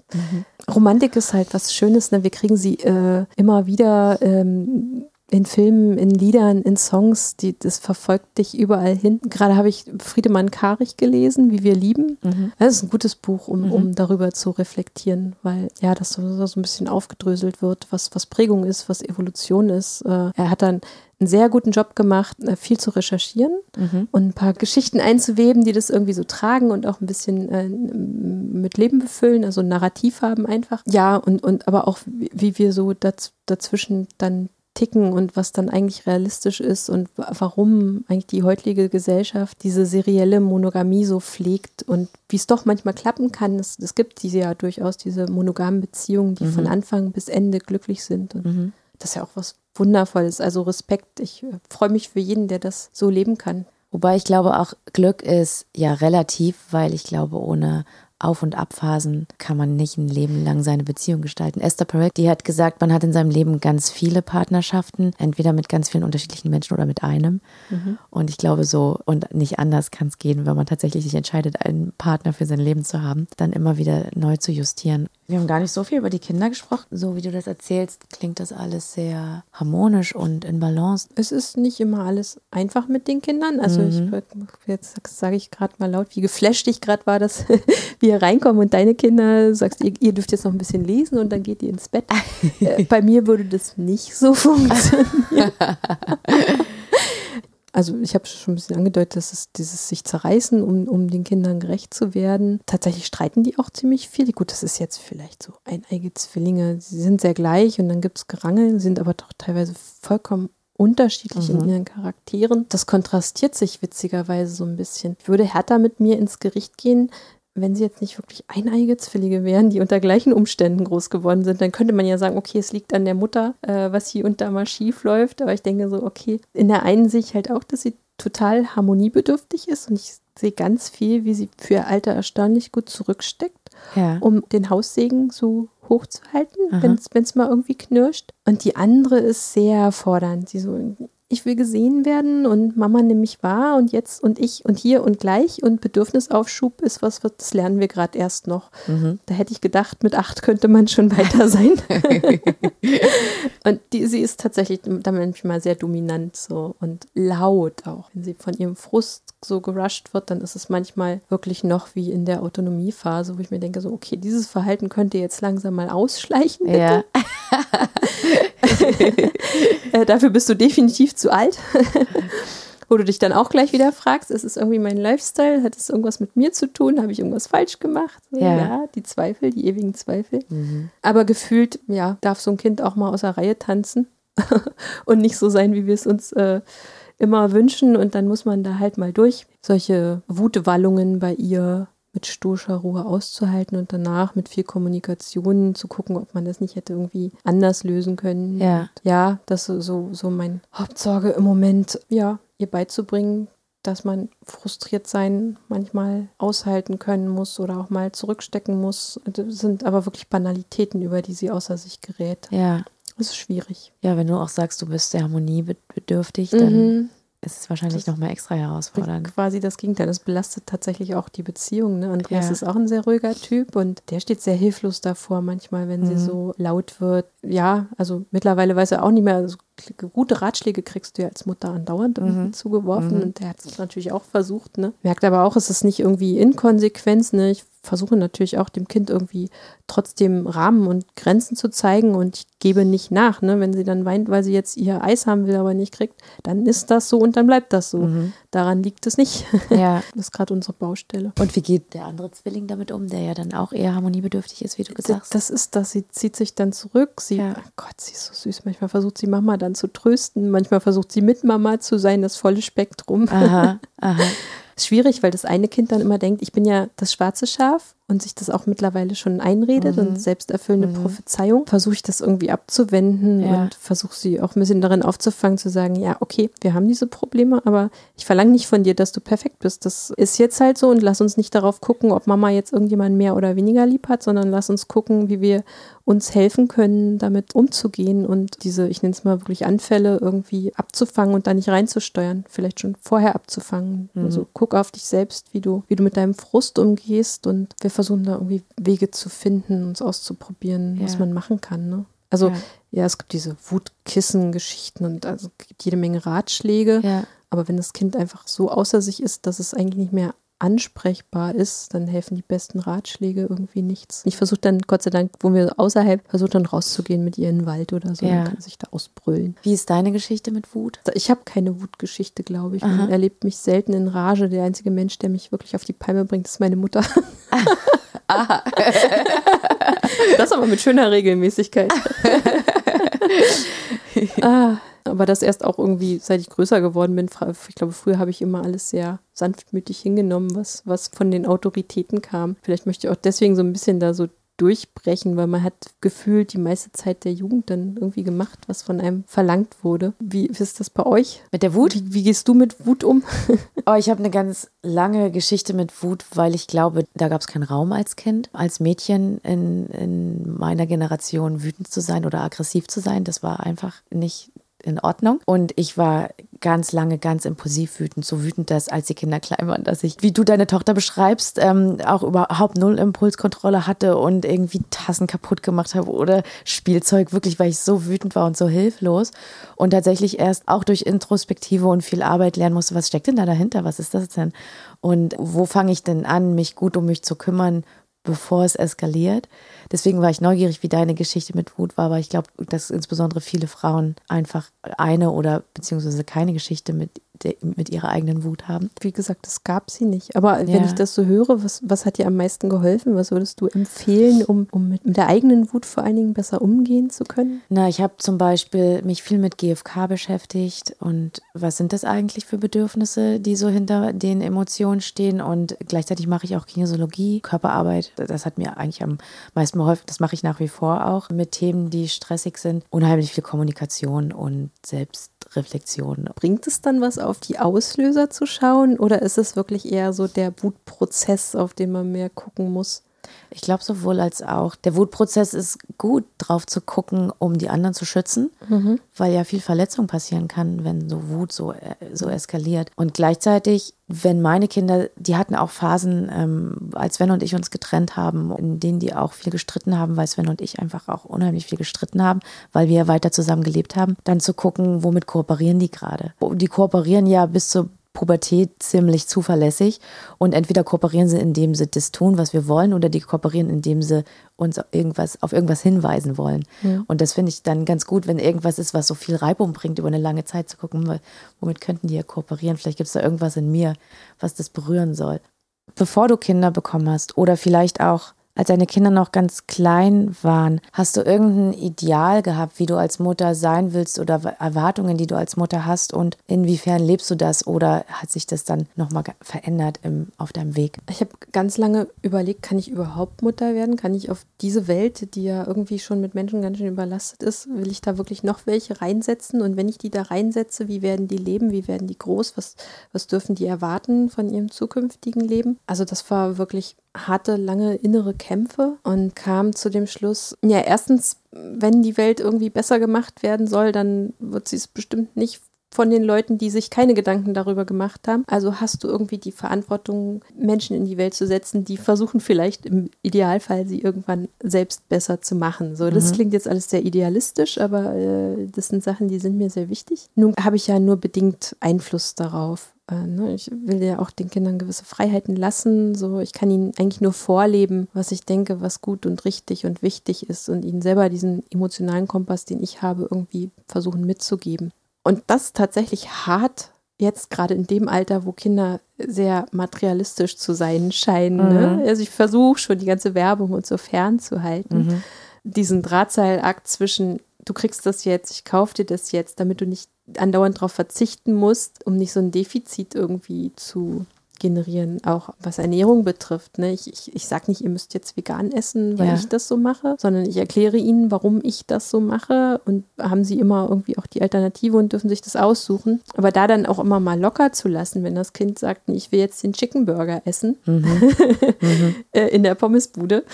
Romantik ist halt was Schönes, ne? Wir kriegen sie äh, immer wieder ähm, in Filmen, in Liedern, in Songs, die, das verfolgt dich überall hin. Gerade habe ich Friedemann Karich gelesen, Wie wir lieben. Mhm. Das ist ein gutes Buch, um, Mhm. um darüber zu reflektieren, weil ja, das so, so ein bisschen aufgedröselt wird, was, was Prägung ist, was Evolution ist. Äh, er hat dann einen sehr guten Job gemacht, äh, viel zu recherchieren Mhm. und ein paar Geschichten einzuweben, die das irgendwie so tragen und auch ein bisschen äh, mit Leben befüllen, also ein Narrativ haben einfach. Ja, und, und aber auch, wie, wie wir so daz, dazwischen dann ticken und was dann eigentlich realistisch ist und wa- warum eigentlich die heutige Gesellschaft diese serielle Monogamie so pflegt und wie es doch manchmal klappen kann. Es, es gibt diese ja durchaus diese monogamen Beziehungen, die Mhm. von Anfang bis Ende glücklich sind und Mhm. Das ist ja auch was Wundervolles. Also Respekt. Ich äh, freue mich für jeden, der das so leben kann. Wobei ich glaube, auch Glück ist ja relativ, weil ich glaube, ohne Auf- und Abphasen kann man nicht ein Leben lang seine Beziehung gestalten. Esther Perel, die hat gesagt, man hat in seinem Leben ganz viele Partnerschaften, entweder mit ganz vielen unterschiedlichen Menschen oder mit einem. Und ich glaube so, und nicht anders kann es gehen, wenn man tatsächlich sich entscheidet, einen Partner für sein Leben zu haben, dann immer wieder neu zu justieren. Wir haben gar nicht so viel über die Kinder gesprochen. So wie du das erzählst, klingt das alles sehr harmonisch und in Balance. Es ist nicht immer alles einfach mit den Kindern. Also ich jetzt sage ich gerade mal laut, wie geflasht ich gerade war, dass wir reinkommen und deine Kinder sagst, ihr, ihr dürft jetzt noch ein bisschen lesen und dann geht ihr ins Bett. äh, bei mir würde das nicht so funktionieren. Also ich habe schon ein bisschen angedeutet, dass es dieses sich zerreißen, um, um den Kindern gerecht zu werden. Tatsächlich streiten die auch ziemlich viel. Gut, das ist jetzt vielleicht so eineige Zwillinge. Sie sind sehr gleich und dann gibt es Gerangeln, sind aber doch teilweise vollkommen unterschiedlich in Mhm. ihren Charakteren. Das kontrastiert sich witzigerweise so ein bisschen. Ich würde härter mit mir ins Gericht gehen, wenn sie jetzt nicht wirklich eineige Zwillinge wären, die unter gleichen Umständen groß geworden sind, dann könnte man ja sagen, okay, es liegt an der Mutter, äh, was hier und da mal schief läuft. Aber ich denke so, okay, in der einen sehe ich halt auch, dass sie total harmoniebedürftig ist und ich sehe ganz viel, wie sie für ihr Alter erstaunlich gut zurücksteckt, Ja. um den Haussegen so hochzuhalten, wenn es mal irgendwie knirscht. Und die andere ist sehr fordernd. Sie so, ich will gesehen werden und Mama nimmt mich wahr und jetzt und ich und hier und gleich und Bedürfnisaufschub ist was, das lernen wir gerade erst noch. Mhm. Da hätte ich gedacht, mit acht könnte man schon weiter sein. und die, sie ist tatsächlich da manchmal sehr dominant so und laut auch. Wenn sie von ihrem Frust so gerusht wird, dann ist es manchmal wirklich noch wie in der Autonomiephase, wo ich mir denke, so, okay, dieses Verhalten könnte jetzt langsam mal ausschleichen. Bitte. Ja. äh, dafür bist du definitiv zu alt. Wo du dich dann auch gleich wieder fragst, ist es irgendwie mein Lifestyle? Hat es irgendwas mit mir zu tun? Habe ich irgendwas falsch gemacht? Ja, ja die Zweifel, die ewigen Zweifel. Mhm. Aber gefühlt, ja, darf so ein Kind auch mal aus der Reihe tanzen und nicht so sein, wie wir es uns äh, immer wünschen. Und dann muss man da halt mal durch. Solche Wutwallungen bei ihr mit stoischer Ruhe auszuhalten und danach mit viel Kommunikation zu gucken, ob man das nicht hätte irgendwie anders lösen können. Ja, ja das ist so, so mein Hauptsorge im Moment, ja, ihr beizubringen, dass man frustriert sein manchmal aushalten können muss oder auch mal zurückstecken muss. Das sind aber wirklich Banalitäten, über die sie außer sich gerät. Ja. Das ist schwierig. Ja, wenn du auch sagst, du bist sehr harmoniebedürftig, dann mhm ist es wahrscheinlich nochmal extra herausfordernd. Quasi das Gegenteil. Das belastet tatsächlich auch die Beziehung. Ne? Andreas ja. ist auch ein sehr ruhiger Typ und der steht sehr hilflos davor, manchmal, wenn mhm. sie so laut wird. Ja, also mittlerweile weiß er auch nicht mehr, also gute Ratschläge kriegst du ja als Mutter andauernd mhm. zugeworfen mhm. und der hat es natürlich auch versucht. Ne? Merkt aber auch, es ist nicht irgendwie Inkonsequenz. Ne? Ich versuche natürlich auch dem Kind irgendwie trotzdem Rahmen und Grenzen zu zeigen und ich gebe nicht nach. Ne? Wenn sie dann weint, weil sie jetzt ihr Eis haben will, aber nicht kriegt, dann ist das so und dann bleibt das so. Mhm. Daran liegt es nicht. Ja. Das ist gerade unsere Baustelle. Und wie geht der andere Zwilling damit um, der ja dann auch eher harmoniebedürftig ist, wie du gesagt hast? Das ist das. Sie zieht sich dann zurück. Sie, ja. oh Gott, sie ist so süß. Manchmal versucht sie Mama dann zu trösten. Manchmal versucht sie mit Mama zu sein, das volle Spektrum. Aha, aha. Schwierig, weil das eine Kind dann immer denkt, ich bin ja das schwarze Schaf und sich das auch mittlerweile schon einredet mhm. und selbsterfüllende mhm. Prophezeiung, versuche ich das irgendwie abzuwenden ja. und versuche sie auch ein bisschen darin aufzufangen, zu sagen, ja, okay, wir haben diese Probleme, aber ich verlange nicht von dir, dass du perfekt bist. Das ist jetzt halt so und lass uns nicht darauf gucken, ob Mama jetzt irgendjemand mehr oder weniger lieb hat, sondern lass uns gucken, wie wir uns helfen können, damit umzugehen und diese, ich nenne es mal wirklich Anfälle irgendwie abzufangen und da nicht reinzusteuern, vielleicht schon vorher abzufangen. Mhm. Also guck auf dich selbst, wie du, wie du mit deinem Frust umgehst und wir versuchen da irgendwie Wege zu finden, uns auszuprobieren, ja. was man machen kann. Ne? Also ja. ja. es gibt diese Wutkissen-Geschichten und also es gibt jede Menge Ratschläge. Ja. Aber wenn das Kind einfach so außer sich ist, dass es eigentlich nicht mehr ansprechbar ist, dann helfen die besten Ratschläge irgendwie nichts. Ich versuche dann, Gott sei Dank, wo wir außerhalb, versuche dann rauszugehen mit ihr in den Wald oder so ja. und kann sich da ausbrüllen. Wie ist deine Geschichte mit Wut? Ich habe keine Wutgeschichte, glaube ich. Man erlebt mich selten in Rage. Der einzige Mensch, der mich wirklich auf die Palme bringt, ist meine Mutter. Aha. das aber mit schöner Regelmäßigkeit. ah. Aber das erst auch irgendwie, seit ich größer geworden bin. Ich glaube, früher habe ich immer alles sehr sanftmütig hingenommen, was, was von den Autoritäten kam. Vielleicht möchte ich auch deswegen so ein bisschen da so durchbrechen, weil man hat gefühlt die meiste Zeit der Jugend dann irgendwie gemacht, was von einem verlangt wurde. Wie ist das bei euch? Mit der Wut? Wie, wie gehst du mit Wut um? oh, ich habe eine ganz lange Geschichte mit Wut, weil ich glaube, da gab es keinen Raum als Kind, als Mädchen in, in meiner Generation wütend zu sein oder aggressiv zu sein. Das war einfach nicht in Ordnung. Und ich war ganz lange ganz impulsiv wütend, so wütend, dass als die Kinder klein waren, dass ich, wie du deine Tochter beschreibst, ähm, auch überhaupt null Impulskontrolle hatte und irgendwie Tassen kaputt gemacht habe oder Spielzeug, wirklich, weil ich so wütend war und so hilflos. Und tatsächlich erst auch durch Introspektive und viel Arbeit lernen musste, was steckt denn da dahinter, was ist das denn? Und wo fange ich denn an, mich gut um mich zu kümmern, bevor es eskaliert. Deswegen war ich neugierig, wie deine Geschichte mit Wut war, weil ich glaube, dass insbesondere viele Frauen einfach eine oder beziehungsweise keine Geschichte mit mit ihrer eigenen Wut haben. Wie gesagt, es gab sie nicht. Aber ja. wenn ich das so höre, was, was hat dir am meisten geholfen? Was würdest du empfehlen, um, um mit, mit der eigenen Wut vor allen Dingen besser umgehen zu können? Na, ich habe zum Beispiel mich viel mit GFK beschäftigt und was sind das eigentlich für Bedürfnisse, die so hinter den Emotionen stehen? Und gleichzeitig mache ich auch Kinesiologie, Körperarbeit. Das hat mir eigentlich am meisten geholfen. Das mache ich nach wie vor auch mit Themen, die stressig sind. Unheimlich viel Kommunikation und Selbst Reflexion. Bringt es dann was, auf die Auslöser zu schauen oder ist es wirklich eher so der Wutprozess, auf den man mehr gucken muss? Ich glaube sowohl als auch. Der Wutprozess ist gut, drauf zu gucken, um die anderen zu schützen, mhm. weil ja viel Verletzung passieren kann, wenn so Wut so, äh, so eskaliert. Und gleichzeitig, wenn meine Kinder, die hatten auch Phasen, ähm, als Sven und ich uns getrennt haben, in denen die auch viel gestritten haben, weil Sven und ich einfach auch unheimlich viel gestritten haben, weil wir weiter zusammen gelebt haben, dann zu gucken, womit kooperieren die gerade. Die kooperieren ja bis zur Pubertät ziemlich zuverlässig und entweder kooperieren sie, indem sie das tun, was wir wollen, oder die kooperieren, indem sie uns irgendwas, auf irgendwas hinweisen wollen. Ja. Und das finde ich dann ganz gut, wenn irgendwas ist, was so viel Reibung bringt, über eine lange Zeit zu gucken, womit könnten die ja kooperieren. Vielleicht gibt es da irgendwas in mir, was das berühren soll. Bevor du Kinder bekommen hast oder vielleicht auch als deine Kinder noch ganz klein waren, hast du irgendein Ideal gehabt, wie du als Mutter sein willst oder Erwartungen, die du als Mutter hast und inwiefern lebst du das oder hat sich das dann nochmal verändert im, auf deinem Weg? Ich habe ganz lange überlegt, kann ich überhaupt Mutter werden? Kann ich auf diese Welt, die ja irgendwie schon mit Menschen ganz schön überlastet ist, will ich da wirklich noch welche reinsetzen? Und wenn ich die da reinsetze, wie werden die leben? Wie werden die groß? Was, was dürfen die erwarten von ihrem zukünftigen Leben? Also das war wirklich hatte lange innere Kämpfe und kam zu dem Schluss, ja, erstens, wenn die Welt irgendwie besser gemacht werden soll, dann wird sie es bestimmt nicht von den Leuten, die sich keine Gedanken darüber gemacht haben. Also hast du irgendwie die Verantwortung, Menschen in die Welt zu setzen, die versuchen vielleicht im Idealfall sie irgendwann selbst besser zu machen. So, das mhm. klingt jetzt alles sehr idealistisch, aber äh, das sind Sachen, die sind mir sehr wichtig. Nun habe ich ja nur bedingt Einfluss darauf. Äh, ne, ich will ja auch den Kindern gewisse Freiheiten lassen. So, ich kann ihnen eigentlich nur vorleben, was ich denke, was gut und richtig und wichtig ist und ihnen selber diesen emotionalen Kompass, den ich habe, irgendwie versuchen mitzugeben. Und das tatsächlich hart jetzt gerade in dem Alter, wo Kinder sehr materialistisch zu sein scheinen. Ne? Mhm. Ne? Also ich versuche schon die ganze Werbung und so fernzuhalten. Mhm. Diesen Drahtseilakt zwischen, du kriegst das jetzt, ich kaufe dir das jetzt, damit du nicht andauernd darauf verzichten musst, um nicht so ein Defizit irgendwie zu generieren, auch was Ernährung betrifft. Ne? Ich, ich, ich sage nicht, ihr müsst jetzt vegan essen, weil ja. ich das so mache, sondern ich erkläre ihnen, warum ich das so mache und haben sie immer irgendwie auch die Alternative und dürfen sich das aussuchen. Aber da dann auch immer mal locker zu lassen, wenn das Kind sagt, ich will jetzt den Chicken Burger essen mhm. mhm. in der Pommesbude,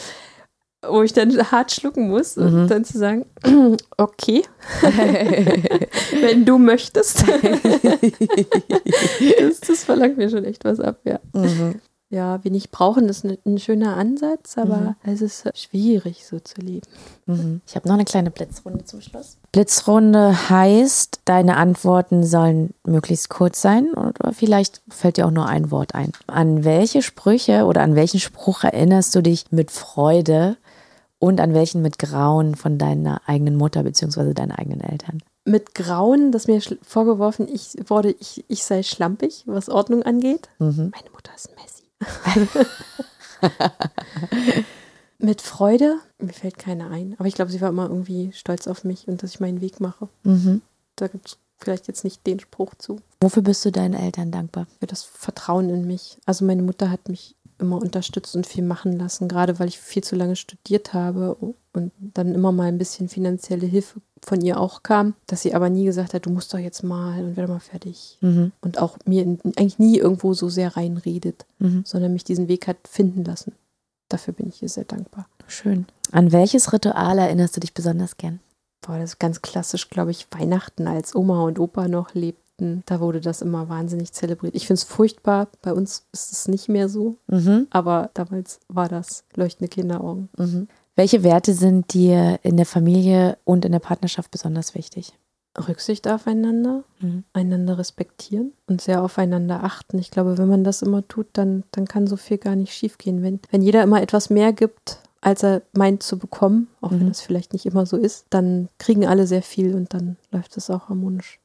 wo ich dann hart schlucken muss mhm. und dann zu sagen, okay, wenn du möchtest. das, das, verlangt mir schon echt was ab, ja. Mhm. Ja, wenig brauchen ist ein, ein schöner Ansatz, aber mhm. es ist schwierig, so zu leben. Mhm. Ich habe noch eine kleine Blitzrunde zum Schluss. Blitzrunde heißt, deine Antworten sollen möglichst kurz sein oder vielleicht fällt dir auch nur ein Wort ein. An welche Sprüche oder an welchen Spruch erinnerst du dich mit Freude, und an welchen mit Grauen von deiner eigenen Mutter bzw. deinen eigenen Eltern? Mit Grauen, das mir vorgeworfen ich, wurde, ich, ich sei schlampig, was Ordnung angeht. Mhm. Meine Mutter ist Messi. mit Freude, mir fällt keine ein, aber ich glaube, sie war immer irgendwie stolz auf mich und dass ich meinen Weg mache. Mhm. Da gibt es vielleicht jetzt nicht den Spruch zu. Wofür bist du deinen Eltern dankbar? Für das Vertrauen in mich. Also meine Mutter hat mich immer unterstützt und viel machen lassen, gerade weil ich viel zu lange studiert habe und dann immer mal ein bisschen finanzielle Hilfe von ihr auch kam, dass sie aber nie gesagt hat, du musst doch jetzt mal und werde mal fertig. Mhm. Und auch mir eigentlich nie irgendwo so sehr reinredet, mhm. sondern mich diesen Weg hat finden lassen. Dafür bin ich ihr sehr dankbar. Schön. An welches Ritual erinnerst du dich besonders gern? Boah, das ist ganz klassisch, glaube ich, Weihnachten, als Oma und Opa noch lebten Weihnachten, da wurde das immer wahnsinnig zelebriert. Ich finde es furchtbar, bei uns ist es nicht mehr so, mhm. aber damals war das leuchtende Kinderaugen. Mhm. Welche Werte sind dir in der Familie und in der Partnerschaft besonders wichtig? Rücksicht aufeinander, mhm. einander respektieren und sehr aufeinander achten. Ich glaube, wenn man das immer tut, dann, dann kann so viel gar nicht schiefgehen. Wenn, wenn jeder immer etwas mehr gibt, als er meint zu bekommen, auch wenn mhm. das vielleicht nicht immer so ist, dann kriegen alle sehr viel und dann läuft es auch harmonisch.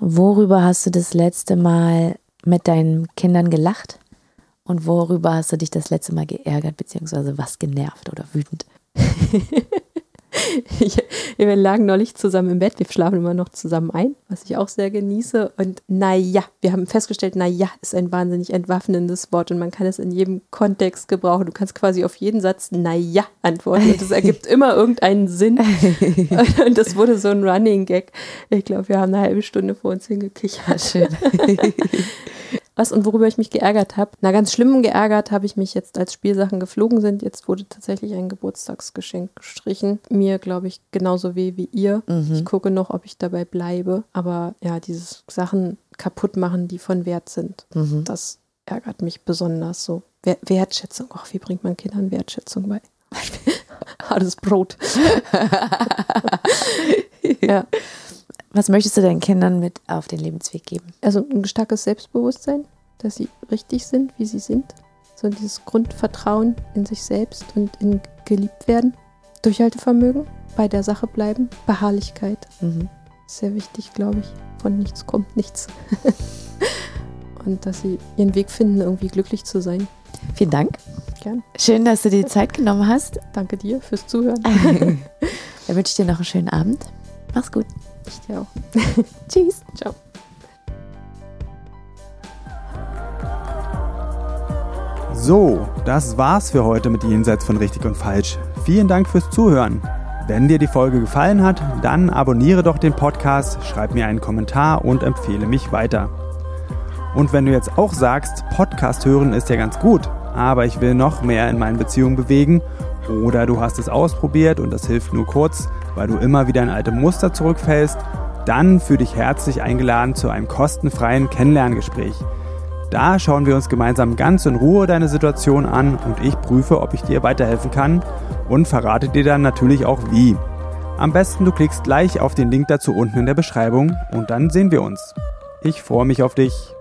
Worüber hast du das letzte Mal mit deinen Kindern gelacht? Und worüber hast du dich das letzte Mal geärgert, beziehungsweise was genervt oder wütend? wir lagen neulich zusammen im Bett, wir schlafen immer noch zusammen ein, was ich auch sehr genieße. Und naja, wir haben festgestellt, naja ist ein wahnsinnig entwaffnendes Wort und man kann es in jedem Kontext gebrauchen. Du kannst quasi auf jeden Satz naja antworten und es ergibt immer irgendeinen Sinn. Und das wurde so ein Running Gag. Ich glaube, wir haben eine halbe Stunde vor uns hingekichert. Schön. Was und worüber ich mich geärgert habe? Na, ganz schlimm geärgert habe ich mich jetzt, als Spielsachen geflogen sind. Jetzt wurde tatsächlich ein Geburtstagsgeschenk gestrichen. Mir, glaube ich, genauso weh wie ihr. Mhm. Ich gucke noch, ob ich dabei bleibe. Aber ja, dieses Sachen kaputt machen, die von Wert sind, Mhm. das ärgert mich besonders so. Wer- Wertschätzung. Ach, wie bringt man Kindern Wertschätzung bei? Hartes Brot. ja. Was möchtest du deinen Kindern mit auf den Lebensweg geben? Also ein starkes Selbstbewusstsein, dass sie richtig sind, wie sie sind. So dieses Grundvertrauen in sich selbst und in geliebt werden. Durchhaltevermögen, bei der Sache bleiben, Beharrlichkeit. Mhm. Sehr wichtig, glaube ich. Von nichts kommt nichts. und dass sie ihren Weg finden, irgendwie glücklich zu sein. Vielen Dank. Gern. Schön, dass du dir die Zeit genommen hast. Danke dir fürs Zuhören. Dann wünsche ich dir noch einen schönen Abend. Mach's gut. Ich dir auch. Tschüss. Ciao. So, das war's für heute mit Jenseits von Richtig und Falsch. Vielen Dank fürs Zuhören. Wenn dir die Folge gefallen hat, dann abonniere doch den Podcast, schreib mir einen Kommentar und empfehle mich weiter. Und wenn du jetzt auch sagst, Podcast hören ist ja ganz gut, aber ich will noch mehr in meinen Beziehungen bewegen oder du hast es ausprobiert und das hilft nur kurz, weil du immer wieder in alte Muster zurückfällst, dann fühl dich herzlich eingeladen zu einem kostenfreien Kennenlerngespräch. Da schauen wir uns gemeinsam ganz in Ruhe deine Situation an und ich prüfe, ob ich dir weiterhelfen kann und verrate dir dann natürlich auch wie. Am besten du klickst gleich auf den Link dazu unten in der Beschreibung und dann sehen wir uns. Ich freue mich auf dich.